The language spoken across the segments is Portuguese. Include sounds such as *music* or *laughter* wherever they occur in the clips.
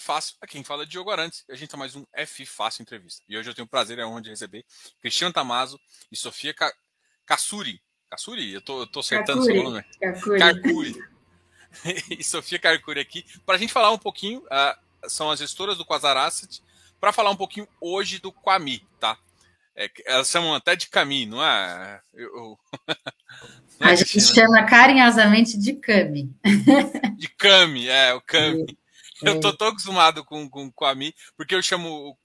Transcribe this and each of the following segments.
Fácil, aqui quem fala é Diogo Arantes, e a gente tá mais um F Fácil Entrevista. E hoje eu tenho o prazer e a honra de receber Cristiano Tamazo e Sofia Ca... Cassuri. Cassuri? Eu tô, eu tô acertando Carcuri. seu nome. Carcuri. *laughs* e Sofia Carcuri aqui, para a gente falar um pouquinho, uh, são as gestoras do Quasar Asset, para falar um pouquinho hoje do Quami, tá? É, elas chamam até de Cami, não é? Eu, eu... *laughs* Não é a gente chama carinhosamente de Cami. De Cami, é, o Cami. Eu tô tão acostumado com, com, com a Mi, porque eu chamo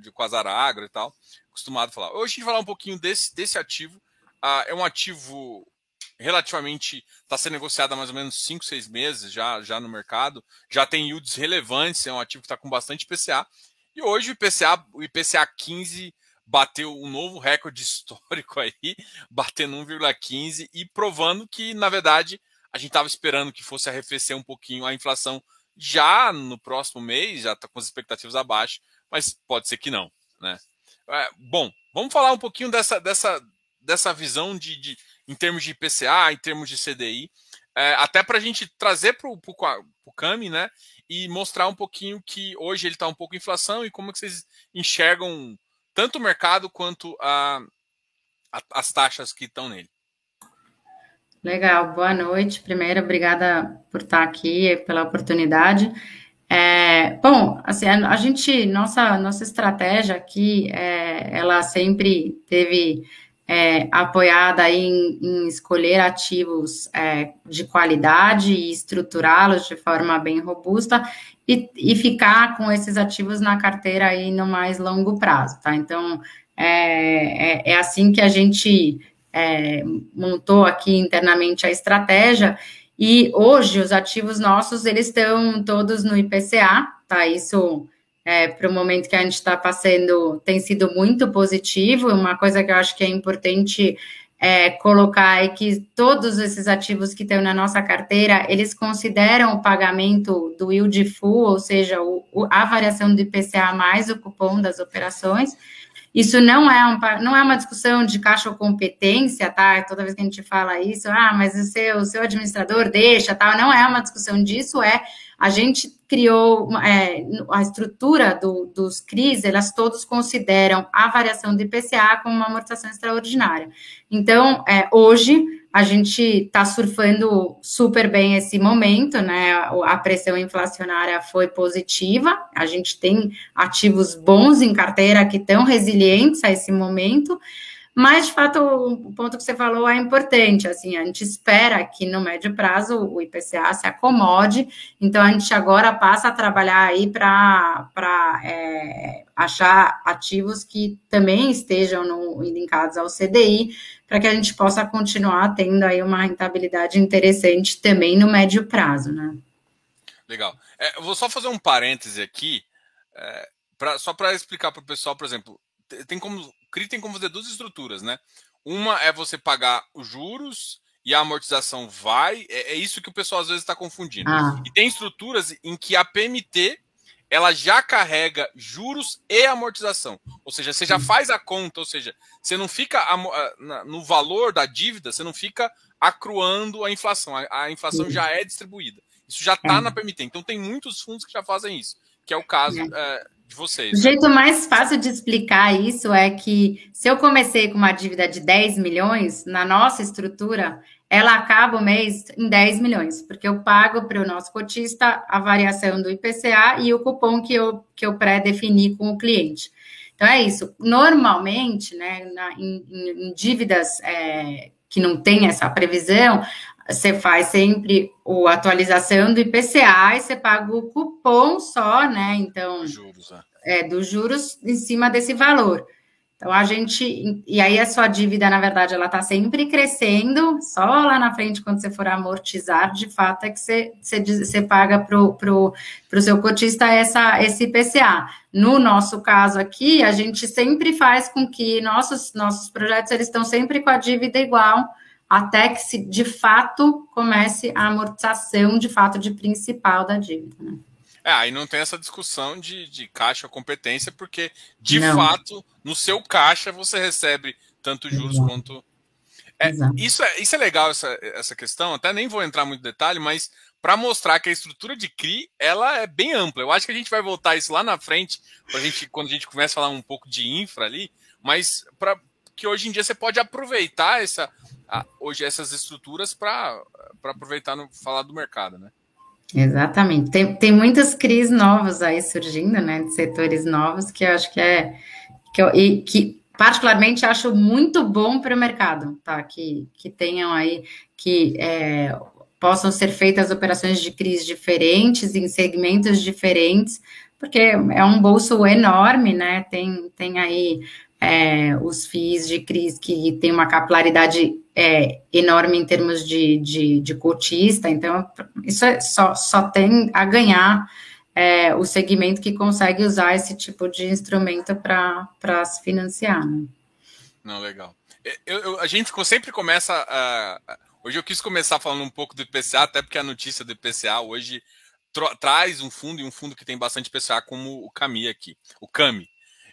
de Quasara Agro e tal, acostumado a falar. Hoje a gente vai falar um pouquinho desse, desse ativo. Ah, é um ativo relativamente, está sendo negociado há mais ou menos 5, 6 meses já, já no mercado, já tem yields relevantes, é um ativo que está com bastante IPCA. E hoje o IPCA, o IPCA 15 bateu um novo recorde *laughs* histórico aí, batendo 1,15 e provando que, na verdade, a gente estava esperando que fosse arrefecer um pouquinho a inflação já no próximo mês, já está com as expectativas abaixo, mas pode ser que não. Né? É, bom, vamos falar um pouquinho dessa, dessa, dessa visão de, de, em termos de IPCA, em termos de CDI, é, até para a gente trazer para o CAMI né, e mostrar um pouquinho que hoje ele está um pouco em inflação e como que vocês enxergam tanto o mercado quanto a, a, as taxas que estão nele. Legal, boa noite. Primeiro, obrigada por estar aqui, pela oportunidade. É, bom, assim, a, a, gente, nossa, nossa estratégia aqui, é, ela sempre teve é, apoiada em, em, escolher ativos é, de qualidade e estruturá-los de forma bem robusta e, e, ficar com esses ativos na carteira aí no mais longo prazo, tá? Então, é, é, é assim que a gente é, montou aqui internamente a estratégia e hoje os ativos nossos eles estão todos no IPCA, tá? Isso é, para o momento que a gente está passando tem sido muito positivo. Uma coisa que eu acho que é importante é, colocar é que todos esses ativos que estão na nossa carteira, eles consideram o pagamento do yield full, ou seja, o, a variação do IPCA mais o cupom das operações. Isso não é, um, não é uma discussão de caixa ou competência, tá? Toda vez que a gente fala isso, ah, mas o seu, o seu administrador deixa, tal. Não é uma discussão disso, é a gente criou é, a estrutura do, dos CRIs, elas todos consideram a variação do IPCA como uma amortização extraordinária. Então, é, hoje, a gente está surfando super bem esse momento, né? A pressão inflacionária foi positiva, a gente tem ativos bons em carteira que estão resilientes a esse momento, mas, de fato, o ponto que você falou é importante. Assim, a gente espera que no médio prazo o IPCA se acomode, então a gente agora passa a trabalhar aí para é, achar ativos que também estejam no, linkados ao CDI, para que a gente possa continuar tendo aí uma rentabilidade interessante também no médio prazo, né? Legal. É, vou só fazer um parêntese aqui, é, pra, só para explicar para o pessoal, por exemplo, tem como CRI tem como fazer duas estruturas, né? Uma é você pagar os juros e a amortização vai. É, é isso que o pessoal às vezes está confundindo. Ah. E tem estruturas em que a PMT ela já carrega juros e amortização. Ou seja, você já faz a conta, ou seja, você não fica no valor da dívida, você não fica acruando a inflação. A, inflação já é distribuída. Isso já está é. na PMT. Então tem muitos fundos que já fazem isso, que é o caso. É. De vocês. O jeito mais fácil de explicar isso é que se eu comecei com uma dívida de 10 milhões, na nossa estrutura, ela acaba o mês em 10 milhões, porque eu pago para o nosso cotista a variação do IPCA e o cupom que eu, que eu pré-defini com o cliente. Então é isso. Normalmente, né, na, em, em, dívidas é, que não tem essa previsão, você faz sempre a atualização do IPCA e você paga o cupom só, né? Então, juros, é. é, dos juros em cima desse valor. Então a gente, e aí a sua dívida, na verdade, ela está sempre crescendo, só lá na frente, quando você for amortizar, de fato é que você, você, você paga para o pro, pro seu cotista essa, esse IPCA. No nosso caso aqui, a gente sempre faz com que nossos, nossos projetos eles estão sempre com a dívida igual até que se de fato comece a amortização de fato de principal da dívida. Né? É, aí não tem essa discussão de, de caixa competência, porque de não. fato, no seu caixa você recebe tanto juros Exato. quanto. É, isso, é, isso é legal, essa, essa questão, até nem vou entrar muito em detalhe, mas para mostrar que a estrutura de CRI ela é bem ampla. Eu acho que a gente vai voltar isso lá na frente, pra gente, quando a gente começa a falar um pouco de infra ali, mas para que hoje em dia você pode aproveitar essa, hoje essas estruturas para aproveitar no falar do mercado, né? Exatamente. Tem, tem muitas crises novas aí surgindo, né? De setores novos que eu acho que é que, eu, e, que particularmente acho muito bom para o mercado, tá? Que, que tenham aí que é, possam ser feitas operações de crise diferentes em segmentos diferentes, porque é um bolso enorme, né? Tem, tem aí é, os FIIs de crise que tem uma capilaridade é, enorme em termos de, de, de, cotista, então isso é, só, só tem a ganhar é, o segmento que consegue usar esse tipo de instrumento para se financiar. Né? Não, legal. Eu, eu, a gente sempre começa. A, hoje eu quis começar falando um pouco do IPCA, até porque a notícia do IPCA hoje traz um fundo e um fundo que tem bastante IPCA, como o CAMI aqui, o CAMI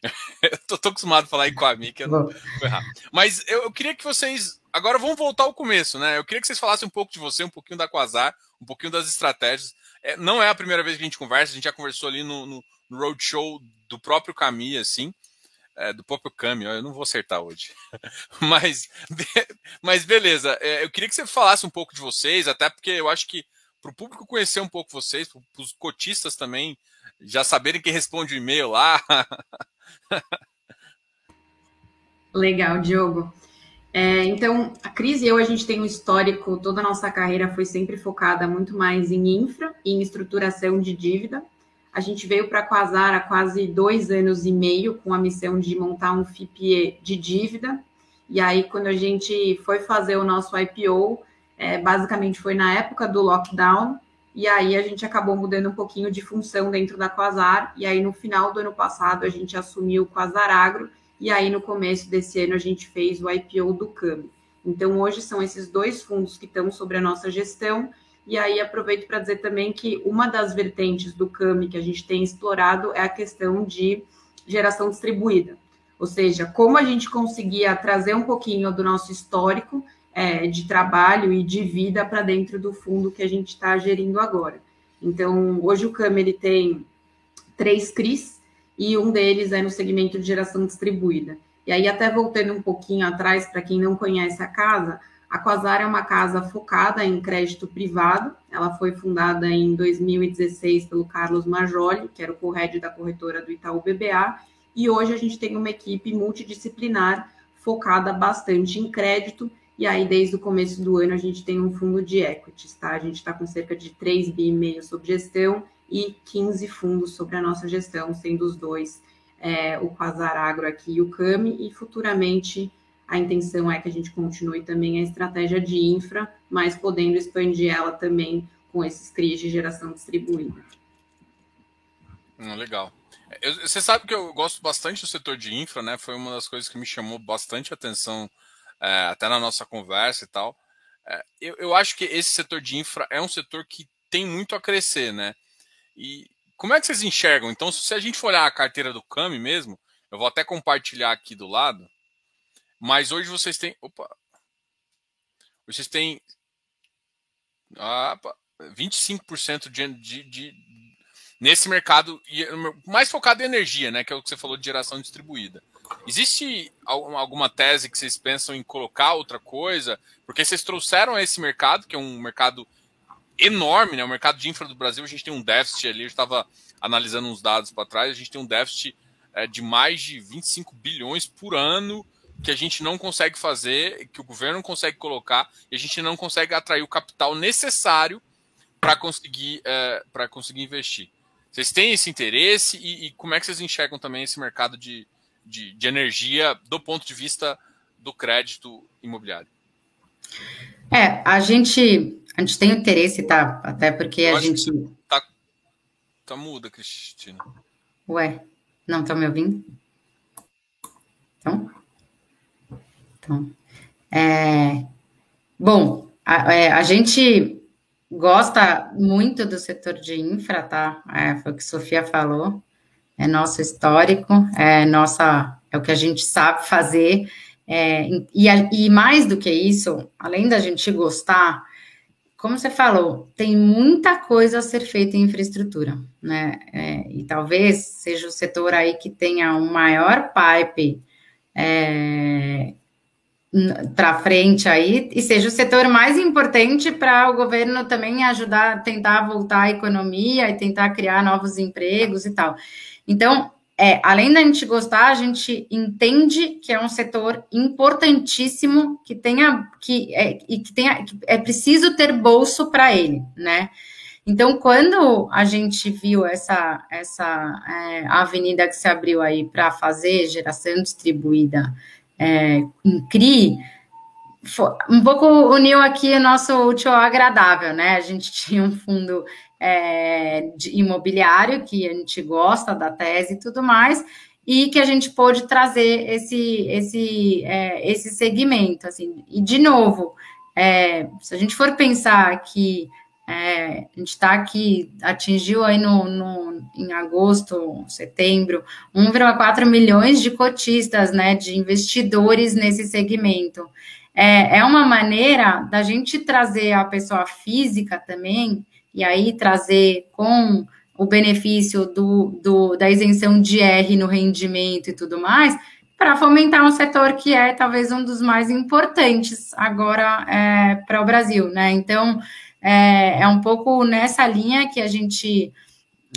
*laughs* eu tô, tô, acostumado a falar em Kwame, que eu não vou errar. Mas eu, eu, queria que vocês. Agora vamos voltar ao começo, né? Eu queria que vocês falassem um pouco de você, um pouquinho da Quasar, um pouquinho das estratégias. É, não é a primeira vez que a gente conversa, a gente já conversou ali no, no, no roadshow do próprio Cami, assim. É, do próprio Cami, eu não vou acertar hoje. *laughs* mas, mas beleza, é, eu queria que você falasse um pouco de vocês, até porque eu acho que para o público conhecer um pouco vocês, para os cotistas também já saberem quem responde o e-mail lá. *laughs* Legal, Diogo. É, então, a Cris e eu, a gente tem um histórico, toda a nossa carreira foi sempre focada muito mais em infra e em estruturação de dívida. A gente veio para a Quasar há quase dois anos e meio com a missão de montar um FIPE de dívida. E aí, quando a gente foi fazer o nosso IPO, é, basicamente foi na época do lockdown, e aí a gente acabou mudando um pouquinho de função dentro da Quasar, e aí no final do ano passado a gente assumiu o Quasar Agro, e aí no começo desse ano a gente fez o IPO do CAMI. Então hoje são esses dois fundos que estão sobre a nossa gestão, e aí aproveito para dizer também que uma das vertentes do CAMI que a gente tem explorado é a questão de geração distribuída. Ou seja, como a gente conseguia trazer um pouquinho do nosso histórico é, de trabalho e de vida para dentro do fundo que a gente está gerindo agora. Então, hoje o CAM ele tem três CRIs e um deles é no segmento de geração distribuída. E aí, até voltando um pouquinho atrás, para quem não conhece a casa, a Quasar é uma casa focada em crédito privado. Ela foi fundada em 2016 pelo Carlos Majoli, que era o co-head da corretora do Itaú BBA, e hoje a gente tem uma equipe multidisciplinar focada bastante em crédito e aí, desde o começo do ano, a gente tem um fundo de equities, tá? A gente está com cerca de 3 bi sob gestão e 15 fundos sobre a nossa gestão, sendo os dois é, o Quasar Agro aqui e o CAMI, e futuramente a intenção é que a gente continue também a estratégia de infra, mas podendo expandir ela também com esses CRIs de geração distribuída. Hum, legal. Eu, você sabe que eu gosto bastante do setor de infra, né? Foi uma das coisas que me chamou bastante atenção é, até na nossa conversa e tal. É, eu, eu acho que esse setor de infra é um setor que tem muito a crescer, né? E como é que vocês enxergam? Então, se a gente for olhar a carteira do Cami mesmo, eu vou até compartilhar aqui do lado, mas hoje vocês têm. Opa! Vocês têm. Ah, 25% de, de, de, nesse mercado, mais focado em energia, né? Que é o que você falou de geração distribuída. Existe alguma tese que vocês pensam em colocar outra coisa? Porque vocês trouxeram esse mercado, que é um mercado enorme, né? O mercado de infra do Brasil, a gente tem um déficit ali, eu estava analisando uns dados para trás, a gente tem um déficit é, de mais de 25 bilhões por ano que a gente não consegue fazer, que o governo não consegue colocar, e a gente não consegue atrair o capital necessário para conseguir, é, conseguir investir. Vocês têm esse interesse e, e, como é que vocês enxergam também esse mercado de, de, de energia do ponto de vista do crédito imobiliário? É, a gente, a gente tem interesse, tá? Até porque Eu a gente. Tá, tá muda, Cristina. Ué, não tá me ouvindo? Então. Então. É, bom, a, é, a gente gosta muito do setor de infra, tá? É, foi o que a Sofia falou é nosso histórico, é nossa, é o que a gente sabe fazer. É, e, e mais do que isso, além da gente gostar, como você falou, tem muita coisa a ser feita em infraestrutura, né? É, e talvez seja o setor aí que tenha um maior pipe é, para frente aí e seja o setor mais importante para o governo também ajudar tentar voltar a economia e tentar criar novos empregos e tal. Então, é, além da gente gostar, a gente entende que é um setor importantíssimo que tenha que é, e que tenha que é preciso ter bolso para ele, né? Então, quando a gente viu essa essa é, avenida que se abriu aí para fazer geração distribuída é, em CRI, um pouco uniu aqui o nosso útil ao agradável, né? A gente *laughs* tinha um fundo é, imobiliário que a gente gosta da tese e tudo mais, e que a gente pôde trazer esse esse é, esse segmento, assim. E de novo, é, se a gente for pensar que é, a gente está aqui, atingiu aí no, no, em agosto, setembro, 1,4 milhões de cotistas, né, de investidores nesse segmento. É, é uma maneira da gente trazer a pessoa física também, e aí trazer com o benefício do, do da isenção de R no rendimento e tudo mais, para fomentar um setor que é talvez um dos mais importantes agora é, para o Brasil, né? Então, é, é um pouco nessa linha que a gente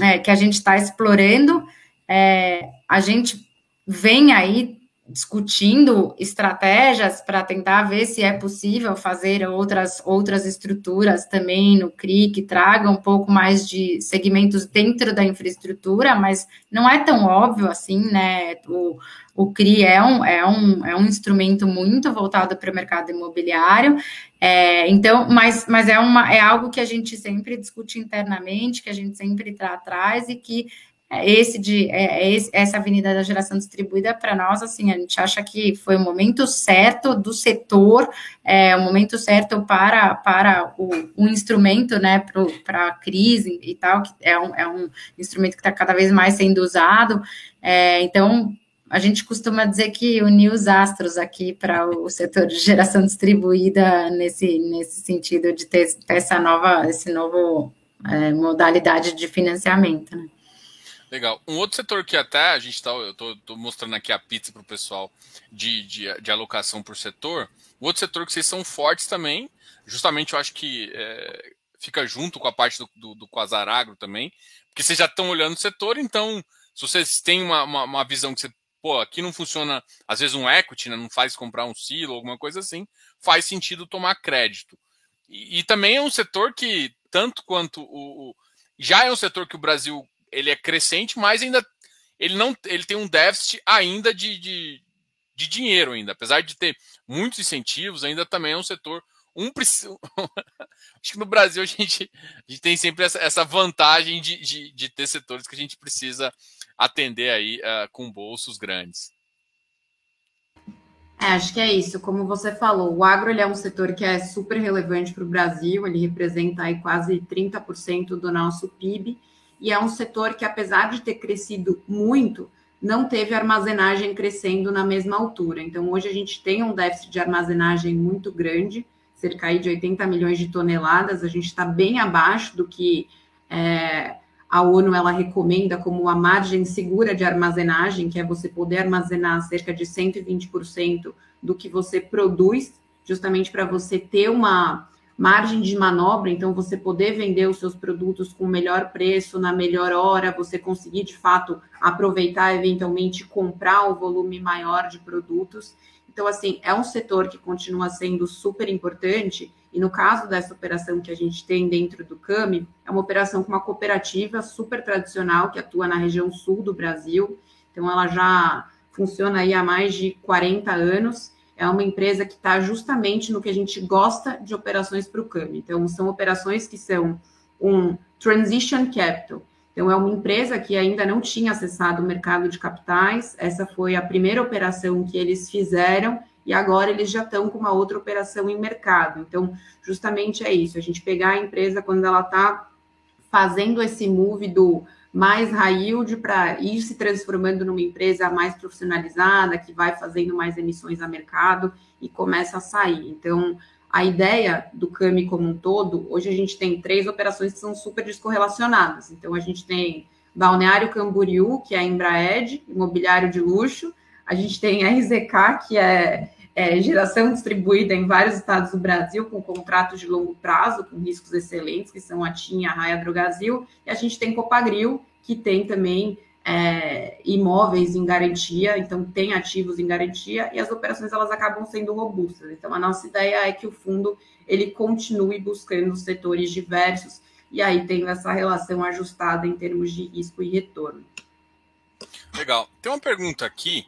é, que a gente está explorando. É, a gente vem aí discutindo estratégias para tentar ver se é possível fazer outras outras estruturas também no CRI que tragam um pouco mais de segmentos dentro da infraestrutura, mas não é tão óbvio assim, né? O, o CRI é um, é, um, é um instrumento muito voltado para o mercado imobiliário, é, então, mas, mas é, uma, é algo que a gente sempre discute internamente, que a gente sempre traz atrás e que esse de é, é esse, essa avenida da geração distribuída para nós assim a gente acha que foi o momento certo do setor é o momento certo para para o, o instrumento né para a crise e tal que é um, é um instrumento que está cada vez mais sendo usado é, então a gente costuma dizer que uniu os astros aqui para o setor de geração distribuída nesse, nesse sentido de ter, ter essa nova, esse novo é, modalidade de financiamento. Né? Legal. Um outro setor que até a gente está, eu estou mostrando aqui a pizza para o pessoal de, de, de, alocação por setor. O outro setor que vocês são fortes também, justamente eu acho que é, fica junto com a parte do, do, do Quasar Agro também, porque vocês já estão olhando o setor, então se vocês têm uma, uma, uma visão que você pô, aqui não funciona, às vezes um equity, né, não faz comprar um silo, alguma coisa assim, faz sentido tomar crédito. E, e também é um setor que, tanto quanto o, o, Já é um setor que o Brasil ele é crescente, mas ainda ele não ele tem um déficit ainda de, de, de dinheiro ainda. Apesar de ter muitos incentivos, ainda também é um setor um *laughs* acho que no Brasil a gente, a gente tem sempre essa, essa vantagem de, de, de, ter setores que a gente precisa atender aí uh, com bolsos grandes. É, acho que é isso. Como você falou, o agro é um setor que é super relevante para o Brasil, ele representa aí quase 30% do nosso PIB, e é um setor que, apesar de ter crescido muito, não teve armazenagem crescendo na mesma altura. Então, hoje a gente tem um déficit de armazenagem muito grande, cerca de 80 milhões de toneladas, a gente está bem abaixo do que é, a ONU ela recomenda como a margem segura de armazenagem, que é você poder armazenar cerca de 120% do que você produz, justamente para você ter uma margem de manobra, então você poder vender os seus produtos com melhor preço, na melhor hora, você conseguir de fato aproveitar, eventualmente comprar o volume maior de produtos. Então, assim, é um setor que continua sendo super importante e no caso dessa operação que a gente tem dentro do CAMI, é uma operação com uma cooperativa super tradicional que atua na região sul do Brasil. Então, ela já funciona aí há mais de 40 anos. É uma empresa que está justamente no que a gente gosta de operações para o CAMI. Então, são operações que são um transition capital. Então, é uma empresa que ainda não tinha acessado o mercado de capitais. Essa foi a primeira operação que eles fizeram e agora eles já estão com uma outra operação em mercado. Então, justamente é isso, a gente pegar a empresa quando ela está fazendo esse move do mais yield para ir se transformando numa empresa mais profissionalizada, que vai fazendo mais emissões a mercado e começa a sair. Então, a ideia do CAMI como um todo, hoje a gente tem três operações que são super descorrelacionadas. Então, a gente tem Balneário Camboriú, que é a Embraed, imobiliário de luxo. A gente tem a RZK, que é, é, geração distribuída em vários estados do Brasil, com contratos de longo prazo, com riscos excelentes, que são a TIM, a Raia Drogazil. E a gente tem Copagril, que tem também é, imóveis em garantia, então tem ativos em garantia e as operações elas acabam sendo robustas. Então a nossa ideia é que o fundo ele continue buscando setores diversos e aí tendo essa relação ajustada em termos de risco e retorno. Legal. Tem uma pergunta aqui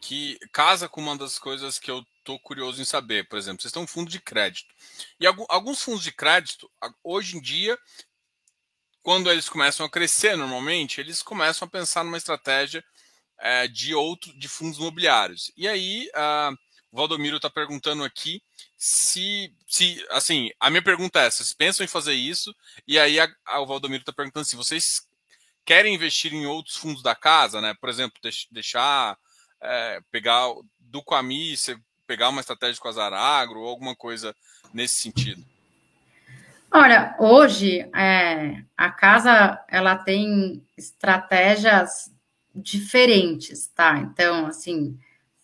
que casa com uma das coisas que eu estou curioso em saber. Por exemplo, vocês estão um fundo de crédito. E alguns fundos de crédito, hoje em dia, quando eles começam a crescer normalmente, eles começam a pensar numa estratégia é, de outro de fundos imobiliários. E aí o Valdomiro está perguntando aqui se, se, assim, a minha pergunta é: vocês pensam em fazer isso? E aí a, a, o Valdomiro está perguntando se vocês querem investir em outros fundos da casa, né? Por exemplo, deixar é, pegar do Quami, pegar uma estratégia com a Zaragro ou alguma coisa nesse sentido. Olha, hoje é, a casa ela tem estratégias diferentes, tá? Então, assim,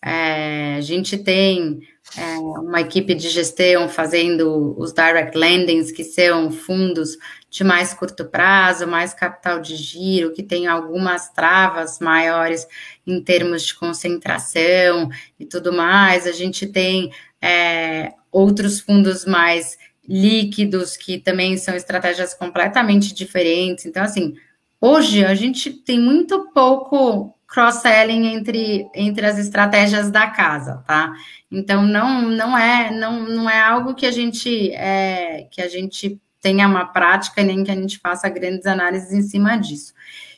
é, a gente tem é, uma equipe de gestão fazendo os direct lendings, que são fundos de mais curto prazo, mais capital de giro, que tem algumas travas maiores em termos de concentração e tudo mais. A gente tem é, outros fundos mais líquidos, que também são estratégias completamente diferentes. Então, assim, hoje a gente tem muito pouco cross-selling entre, entre as estratégias da casa, tá? Então, não, não, é, não, não é algo que a gente é, que a gente tenha uma prática nem que a gente faça grandes análises em cima disso.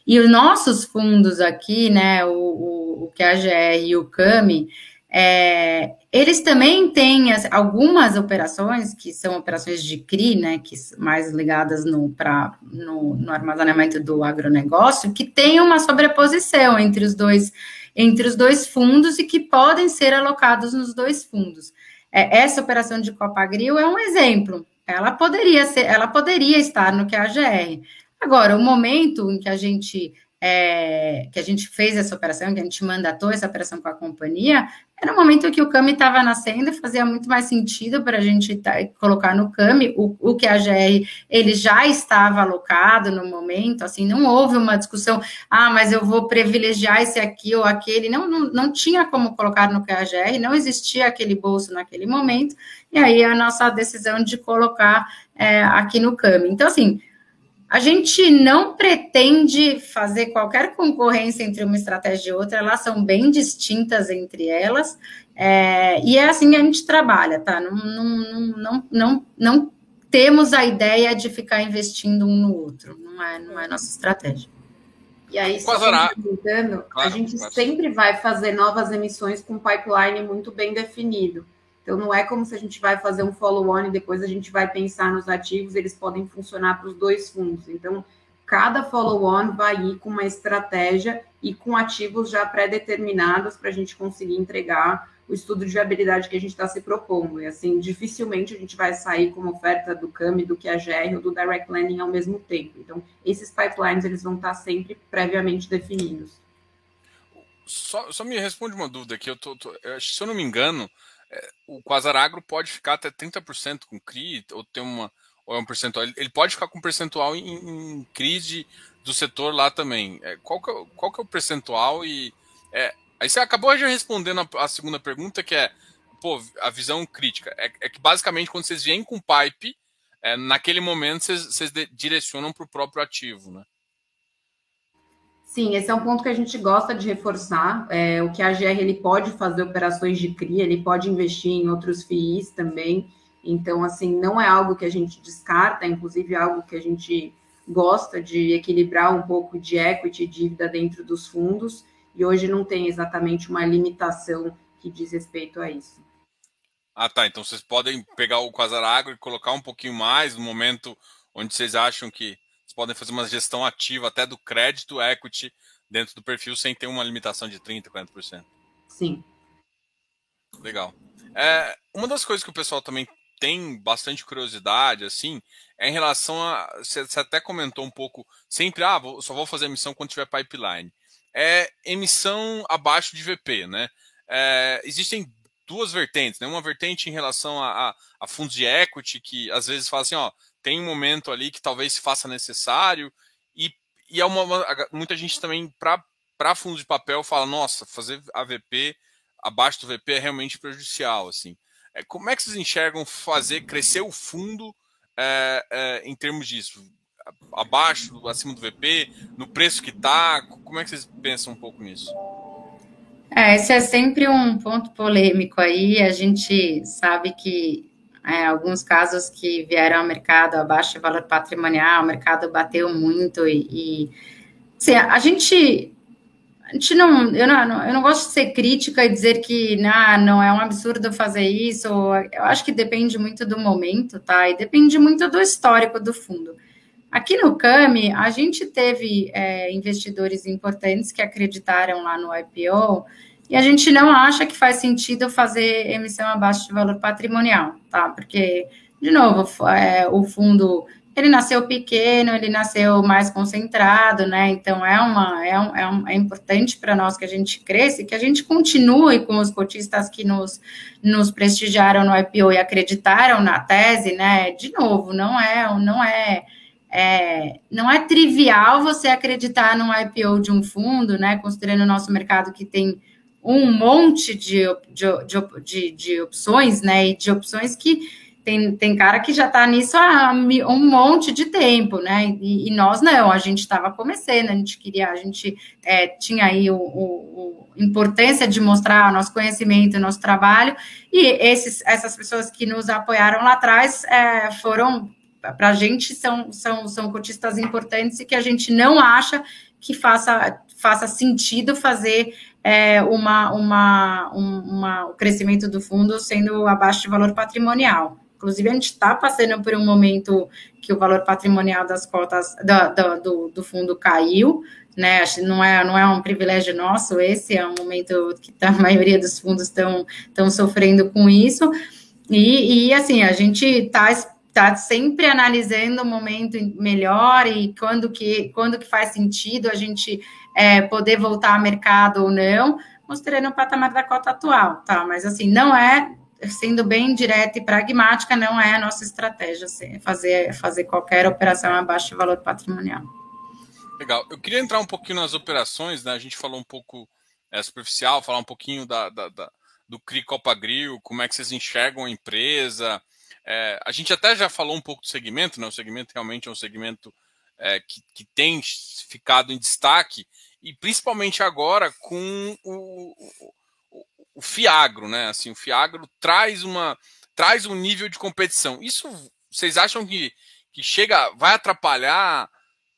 E os nossos fundos aqui, né, o, o, o QAGR e o CAMI, é, eles também têm algumas operações que são operações de CRI, né, que mais ligadas no, pra, no, no armazenamento do agronegócio, que tem uma sobreposição entre os dois entre os dois fundos e que podem ser alocados nos dois fundos. É, essa operação de Copagril é um exemplo. Ela poderia ser, ela poderia estar no QAGR. Agora, o momento em que a gente é, que a gente fez essa operação, que a gente mandatou essa operação com a companhia, era um momento que o CAMI estava nascendo, fazia muito mais sentido para a gente tá, colocar no CAMI, o, o que a GR ele já estava alocado no momento, assim, não houve uma discussão, ah, mas eu vou privilegiar esse aqui ou aquele, não, não, não tinha como colocar no QAGR, não existia aquele bolso naquele momento, e aí a nossa decisão de colocar é, aqui no CAMI. Então, assim, a gente não pretende fazer qualquer concorrência entre uma estratégia e outra, elas são bem distintas entre elas, é, e é assim que a gente trabalha, tá? Não, não, não, não, não temos a ideia de ficar investindo um no outro, não é, não é nossa estratégia. E aí, só perguntando, claro, a gente claro. sempre vai fazer novas emissões com pipeline muito bem definido. Então, não é como se a gente vai fazer um follow-on e depois a gente vai pensar nos ativos, eles podem funcionar para os dois fundos. Então, cada follow-on vai ir com uma estratégia e com ativos já pré-determinados para a gente conseguir entregar o estudo de viabilidade que a gente está se propondo. E assim, dificilmente a gente vai sair com uma oferta do CAMI, do QAGR ou do Direct Lending ao mesmo tempo. Então, esses pipelines eles vão estar sempre previamente definidos. Só, só me responde uma dúvida aqui. Eu tô, tô, se eu não me engano, o Quasaragro pode ficar até 30% com CRI, ou ter uma ou é um percentual. Ele pode ficar com percentual em, em crise do setor lá também. É, qual, que é, qual que é o percentual? E é, aí você acabou já respondendo a, a, segunda pergunta, que é pô, a visão crítica. É, é que basicamente quando vocês vêm com pipe, é, naquele momento vocês, vocês direcionam para o próprio ativo, né? Sim, esse é um ponto que a gente gosta de reforçar. É, o que a GR ele pode fazer operações de CRI, ele pode investir em outros FIIs também. Então, assim, não é algo que a gente descarta, é inclusive algo que a gente gosta de equilibrar um pouco de equity e dívida dentro dos fundos. E hoje não tem exatamente uma limitação que diz respeito a isso. Ah, tá. Então vocês podem pegar o Quasar Agro e colocar um pouquinho mais no momento onde vocês acham que podem fazer uma gestão ativa até do crédito equity dentro do perfil sem ter uma limitação de 30%, 40%. Sim. Legal. É, uma das coisas que o pessoal também tem bastante curiosidade, assim, é em relação a. Você, até comentou um pouco, sempre, ah, vou, só vou fazer emissão quando tiver pipeline. É emissão abaixo de VP, né? É, existem duas vertentes, né? Uma vertente em relação a, a, a, fundos de equity, que às vezes fala assim, ó, tem um momento ali que talvez se faça necessário, e, e é uma, muita gente também, para fundos de papel, fala, nossa, fazer AVP abaixo do VP é realmente prejudicial, assim. É, como é que vocês enxergam fazer crescer o fundo é, é, em termos disso? Abaixo, acima do VP, no preço que está? Como é que vocês pensam um pouco nisso? É, esse é sempre um ponto polêmico aí. A gente sabe que é, alguns casos que vieram ao mercado abaixo de valor patrimonial, o mercado bateu muito e, e assim, a gente a gente não eu, não, eu não gosto de ser crítica e dizer que não, não é um absurdo fazer isso. Eu acho que depende muito do momento, tá? E depende muito do histórico do fundo. Aqui no CAMI, a gente teve é, investidores importantes que acreditaram lá no IPO e a gente não acha que faz sentido fazer emissão abaixo de valor patrimonial, tá? Porque, de novo, é, o fundo ele nasceu pequeno, ele nasceu mais concentrado, né? Então é uma é, um, é, um, é importante para nós que a gente cresça e que a gente continue com os cotistas que nos, nos prestigiaram no IPO e acreditaram na tese, né? De novo, não é não é, é não é trivial você acreditar num IPO de um fundo, né? Considerando o nosso mercado que tem um monte de, de, de, de opções, né? E de opções que tem, tem cara que já está nisso há um monte de tempo, né? E, e nós não, a gente estava começando, a gente queria, a gente é, tinha aí o, o, o, importância de mostrar o nosso conhecimento, o nosso trabalho, e esses, essas pessoas que nos apoiaram lá atrás é, foram, para a gente, são, são, são cotistas importantes e que a gente não acha que faça, faça sentido fazer é, uma, uma, um, uma, o crescimento do fundo sendo abaixo de valor patrimonial. Inclusive, a gente está passando por um momento que o valor patrimonial das cotas do, do, do fundo caiu, né? Não é, não é um privilégio nosso, esse é um momento que tá, *laughs* a maioria dos fundos estão sofrendo com isso. E, e assim, a gente está tá sempre analisando o momento melhor e quando que, quando que faz sentido a gente é, poder voltar ao mercado ou não, mostrando o patamar da cota atual, tá? Mas assim, não é sendo bem direta e pragmática, não é a nossa estratégia assim, fazer, fazer qualquer operação abaixo de valor patrimonial. Legal. Eu queria entrar um pouquinho nas operações, né? A gente falou um pouco é, superficial, falar um pouquinho da, da, da do CRI Copa Grill, como é que vocês enxergam a empresa. É, a gente até já falou um pouco do segmento, né? O segmento realmente é um segmento é, que, que tem ficado em destaque, e principalmente agora com o, o Fiagro, né? Assim, o Fiagro traz uma traz um nível de competição. Isso vocês acham que, que chega, vai atrapalhar?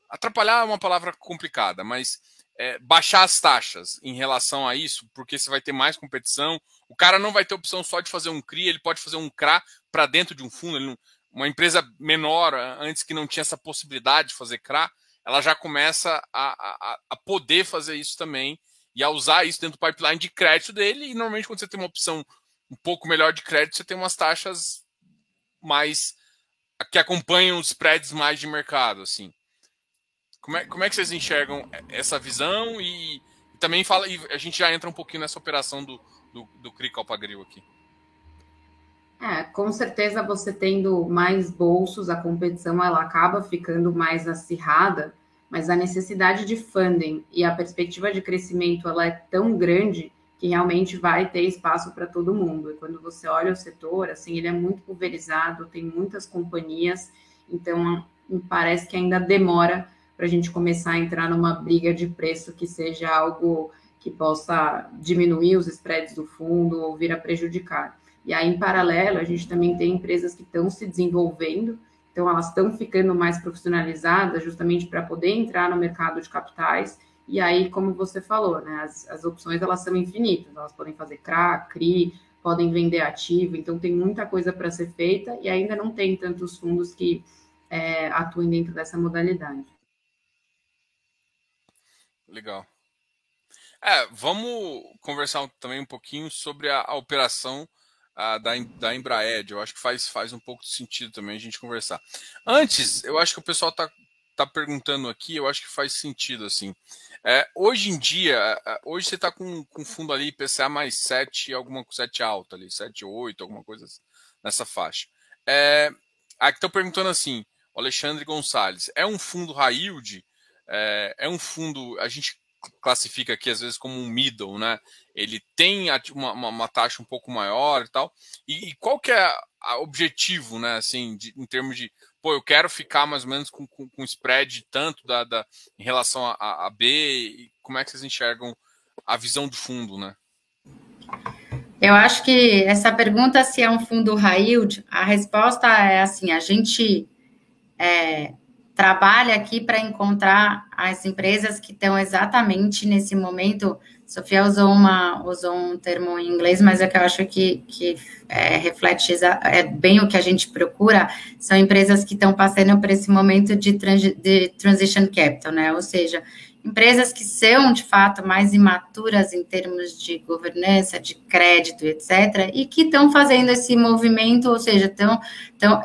Atrapalhar é uma palavra complicada, mas é, baixar as taxas em relação a isso, porque você vai ter mais competição. O cara não vai ter opção só de fazer um CRI, ele pode fazer um CRA para dentro de um fundo. Não, uma empresa menor, antes que não tinha essa possibilidade de fazer CRA, ela já começa a, a, a poder fazer isso também e a usar isso dentro do pipeline de crédito dele. E normalmente, quando você tem uma opção um pouco melhor de crédito, você tem umas taxas mais que acompanham os spreads mais de mercado, assim. Como é, como é que vocês enxergam essa visão e, e também fala e a gente já entra um pouquinho nessa operação do do, do CRI aqui. É, com certeza você tendo mais bolsos, a competição ela acaba ficando mais acirrada mas a necessidade de funding e a perspectiva de crescimento ela é tão grande que realmente vai ter espaço para todo mundo. E quando você olha o setor, assim, ele é muito pulverizado, tem muitas companhias, então parece que ainda demora para a gente começar a entrar numa briga de preço que seja algo que possa diminuir os spreads do fundo ou vir a prejudicar. E aí, em paralelo, a gente também tem empresas que estão se desenvolvendo, então, elas estão ficando mais profissionalizadas justamente para poder entrar no mercado de capitais. E aí, como você falou, né, as, as opções elas são infinitas. Elas podem fazer CRA, CRI, podem vender ativo. Então, tem muita coisa para ser feita e ainda não tem tantos fundos que é, atuem dentro dessa modalidade. Legal. É, vamos conversar também um pouquinho sobre a, a operação a, da, da Embraed. Eu acho que faz, faz um pouco de sentido também a gente conversar. Antes, eu acho que o pessoal está tá perguntando aqui, eu acho que faz sentido assim. É, hoje em dia, é, é, hoje você está com, com fundo ali PCA mais 7, alguma 7 alta ali, 7, 8, alguma coisa nessa faixa. É, aqui estão perguntando assim, o Alexandre Gonçalves, é um fundo high yield? É, é um fundo, a gente classifica aqui às vezes como um middle, né? Ele tem uma, uma, uma taxa um pouco maior e tal. E, e qual que é o objetivo, né? Assim, de, em termos de, pô, eu quero ficar mais ou menos com, com, com spread tanto da, da em relação a, a B. Como é que vocês enxergam a visão do fundo, né? Eu acho que essa pergunta se é um fundo high yield, a resposta é assim, a gente é, trabalha aqui para encontrar as empresas que estão exatamente nesse momento. Sofia usou, uma, usou um termo em inglês, mas é que eu acho que, que é, reflete é bem o que a gente procura. São empresas que estão passando por esse momento de, de transition capital, né? Ou seja, empresas que são de fato mais imaturas em termos de governança, de crédito, etc., e que estão fazendo esse movimento, ou seja, estão,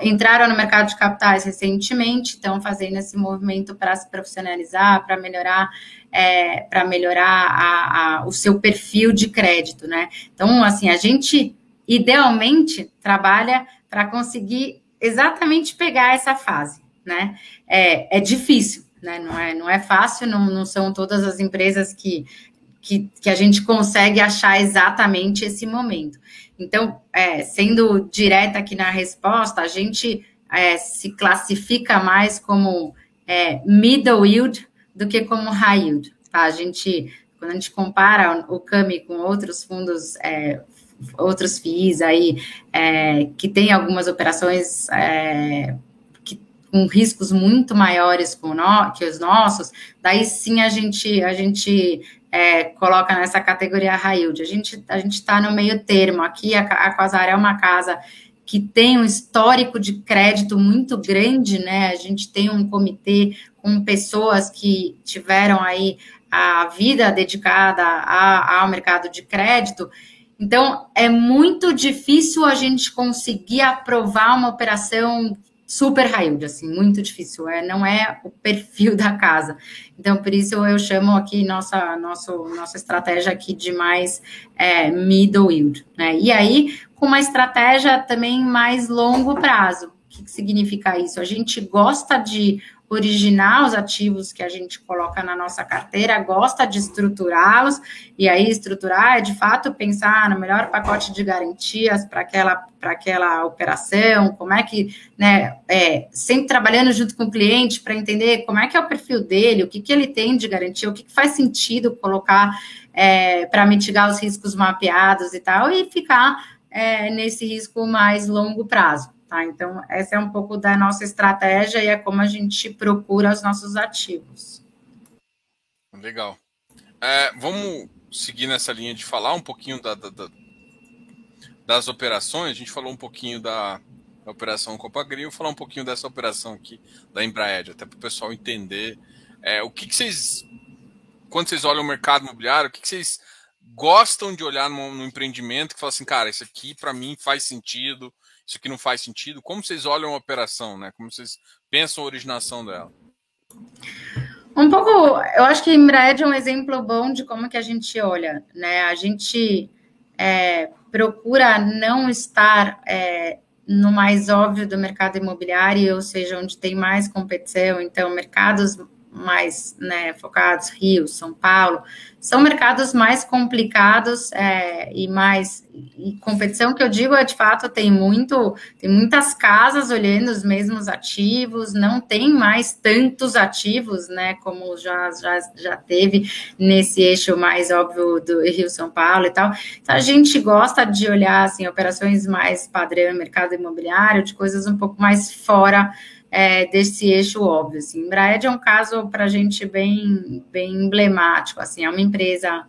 entraram no mercado de capitais recentemente, estão fazendo esse movimento para se profissionalizar, para melhorar é, para melhorar a, a, o seu perfil de crédito, né? Então, assim, a gente idealmente trabalha para conseguir exatamente pegar essa fase, né? É, é difícil, né? Não é, não é fácil, não, não são todas as empresas que, que, que a gente consegue achar exatamente esse momento. Então, é, sendo direta aqui na resposta, a gente é, se classifica mais como é, middle yield do que como high yield. Tá? A gente, quando a gente compara o CAMI com outros fundos, é, outros FIIs aí, é, que tem algumas operações é, com riscos muito maiores que os nossos, daí sim a gente, a gente é, coloca nessa categoria high yield. A gente a está no meio termo. Aqui a, a Quasar é uma casa que tem um histórico de crédito muito grande, né? A gente tem um comitê com pessoas que tiveram aí a vida dedicada a, ao mercado de crédito. Então, é muito difícil a gente conseguir aprovar uma operação super yield, assim, muito difícil. É, não é o perfil *laughs* da casa. Então, por isso eu chamo aqui nossa, nosso, nossa estratégia aqui de mais é, middle yield, né? E aí, com uma estratégia também mais longo prazo. O que significa isso? A gente gosta de originar os ativos que a gente coloca na nossa carteira, gosta de estruturá-los, e aí estruturar é de fato pensar no melhor pacote de garantias para aquela, aquela operação, como é que, né, é, sempre trabalhando junto com o cliente para entender como é que é o perfil dele, o que, que ele tem de garantia, o que, que faz sentido colocar é, para mitigar os riscos mapeados e tal, e ficar é, nesse risco mais longo prazo. Tá? Então, essa é um pouco da nossa estratégia e é como a gente procura os nossos ativos. Legal. É, vamos seguir nessa linha de falar um pouquinho da, da, da, das operações. A gente falou um pouquinho da, operação Copagril, falar um pouquinho dessa operação aqui da Embraed, até para o pessoal entender é, o que, que, vocês, quando vocês olham o mercado imobiliário, o que, que vocês gostam de olhar no, no empreendimento que fala assim, cara, isso aqui para mim faz sentido, isso aqui não faz sentido. Como vocês olham a operação, né? Como vocês pensam a originação dela? Um pouco, eu acho que Embraed é um exemplo bom de como que a gente olha, né? A gente é, procura não estar é, no mais óbvio do mercado imobiliário, ou seja, onde tem mais competição, então mercados mais né, focados, Rio, São Paulo, são mercados mais complicados é, e mais e competição que eu digo é de fato tem muito tem muitas casas olhando os mesmos ativos não tem mais tantos ativos né como já já, já teve nesse eixo mais óbvio do Rio São Paulo e tal. Então a gente gosta de olhar assim operações mais padrão mercado imobiliário de coisas um pouco mais fora é, desse eixo óbvio. Assim. Embraed é um caso para a gente bem, bem emblemático. Assim, é uma empresa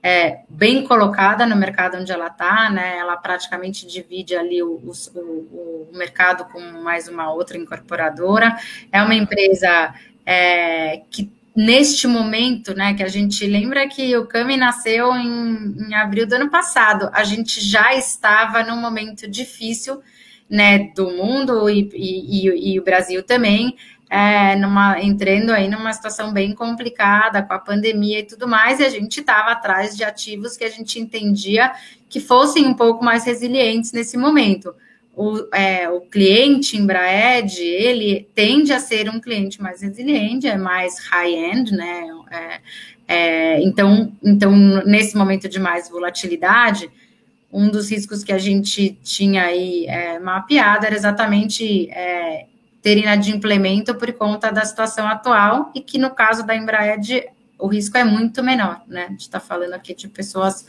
é, bem colocada no mercado onde ela está, né? Ela praticamente divide ali o, o, o, mercado com mais uma outra incorporadora. É uma empresa é, que neste momento, né, que a gente lembra que o Cami nasceu em, em abril do ano passado, a gente já estava num momento difícil, né, do mundo e, e, e o Brasil também, é, numa, entrando aí numa situação bem complicada com a pandemia e tudo mais, e a gente estava atrás de ativos que a gente entendia que fossem um pouco mais resilientes nesse momento. O, é, o cliente Embraed, ele tende a ser um cliente mais resiliente, é mais high-end, né? É, é, então, então, nesse momento de mais volatilidade, um dos riscos que a gente tinha aí é, mapeado era exatamente é, ter inadimplemento por conta da situação atual e que no caso da Embraed o risco é muito menor, né? A gente está falando aqui de pessoas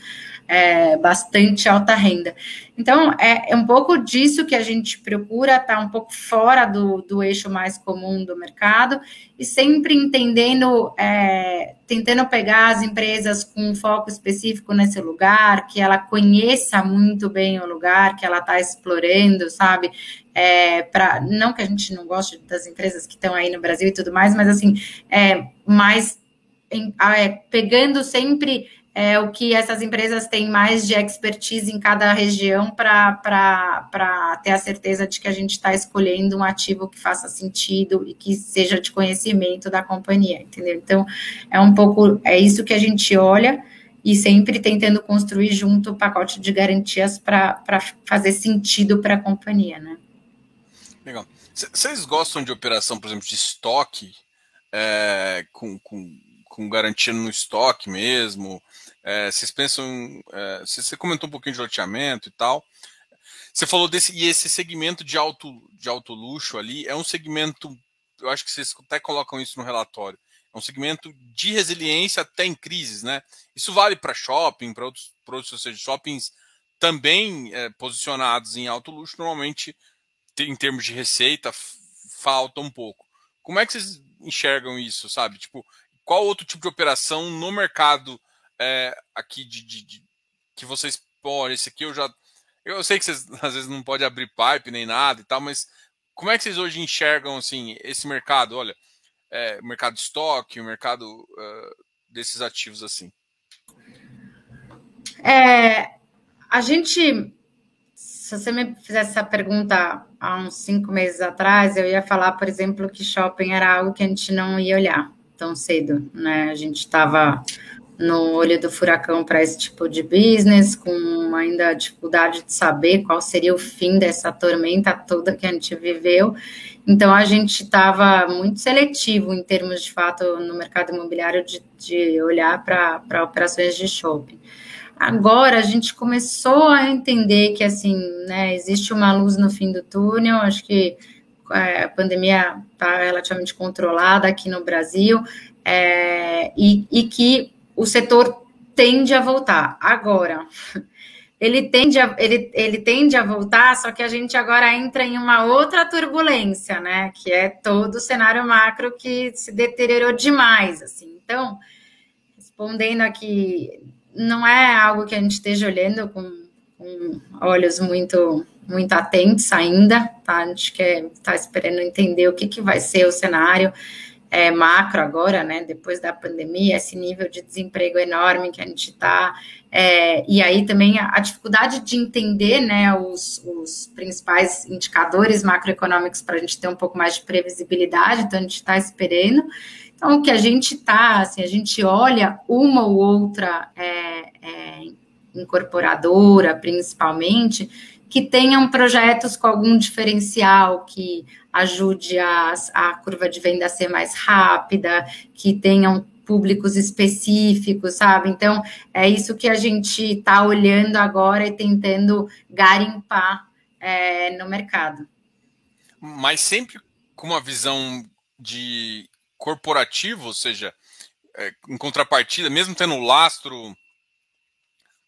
é, bastante alta renda. Então, é, é, um pouco disso que a gente procura, tá um pouco fora do, do eixo mais comum do mercado e sempre entendendo, é, tentando pegar as empresas com um foco específico nesse lugar, que ela conheça muito bem o lugar que ela está explorando, sabe? É, para não que a gente não goste das empresas que estão aí no Brasil e tudo mais, mas assim, é, mais em, é, pegando sempre é, o que essas empresas têm mais de expertise em cada região para ter a certeza de que a gente está escolhendo um ativo que faça sentido e que seja de conhecimento da companhia, entendeu? Então, é um pouco, é isso que a gente olha e sempre tentando construir junto o pacote de garantias para fazer sentido para a companhia, né? Legal. Vocês gostam de operação, por exemplo, de estoque é, com, com com garantia no estoque mesmo? É, vocês pensam. É, você comentou um pouquinho de loteamento e tal. Você falou desse. E esse segmento de alto, de alto luxo ali é um segmento. Eu acho que vocês até colocam isso no relatório. É um segmento de resiliência até em crises, né? Isso vale para shopping, para outros, outros, ou seja, shoppings também é, posicionados em alto luxo, normalmente, em termos de receita, falta um pouco. Como é que vocês enxergam isso, sabe? Tipo, qual outro tipo de operação no mercado é, aqui de, de, de, que vocês pô, esse aqui eu já eu sei que vocês *laughs* às vezes não pode abrir pipe nem nada e tal, mas como é que vocês hoje enxergam assim esse mercado? Olha, é, mercado de estoque, o mercado uh, desses ativos assim. É, a gente, se você me fizesse essa pergunta há uns cinco meses atrás, eu ia falar, por exemplo, que shopping era algo que a gente não ia olhar tão cedo, né? A gente estava no olho do furacão para esse tipo de business, com ainda a dificuldade de saber qual seria o fim dessa tormenta toda que a gente viveu. Então, a gente estava muito seletivo em termos de fato no mercado imobiliário de, de olhar para operações de shopping. Agora a gente começou a entender que assim, né, existe uma luz no fim do túnel, acho que a pandemia está relativamente controlada aqui no Brasil é, e, e, que o setor tende a voltar. Agora, *laughs* ele tende, a, ele, ele tende a voltar, só que a gente agora entra em uma outra turbulência, né? Que é todo o cenário macro que se deteriorou demais, assim. Então, respondendo aqui, não é algo que a gente esteja olhando com, com olhos muito muito atentos ainda, tá? A gente quer tá esperando entender o que, que vai ser o cenário é, macro agora, né? Depois da pandemia, esse nível de desemprego enorme que a gente está. É, e aí também a, a, dificuldade de entender né, os, os principais indicadores macroeconômicos para a gente ter um pouco mais de previsibilidade, então a gente está esperando. Então, o que a gente está, assim, a gente olha uma ou outra é, é incorporadora, principalmente, que tenham projetos com algum diferencial que ajude a, a curva de venda a ser mais rápida, que tenham públicos específicos, sabe? Então, é isso que a gente está olhando agora e tentando garimpar é, no mercado. Mas sempre com uma visão de corporativo, ou seja, é, em contrapartida, mesmo tendo lastro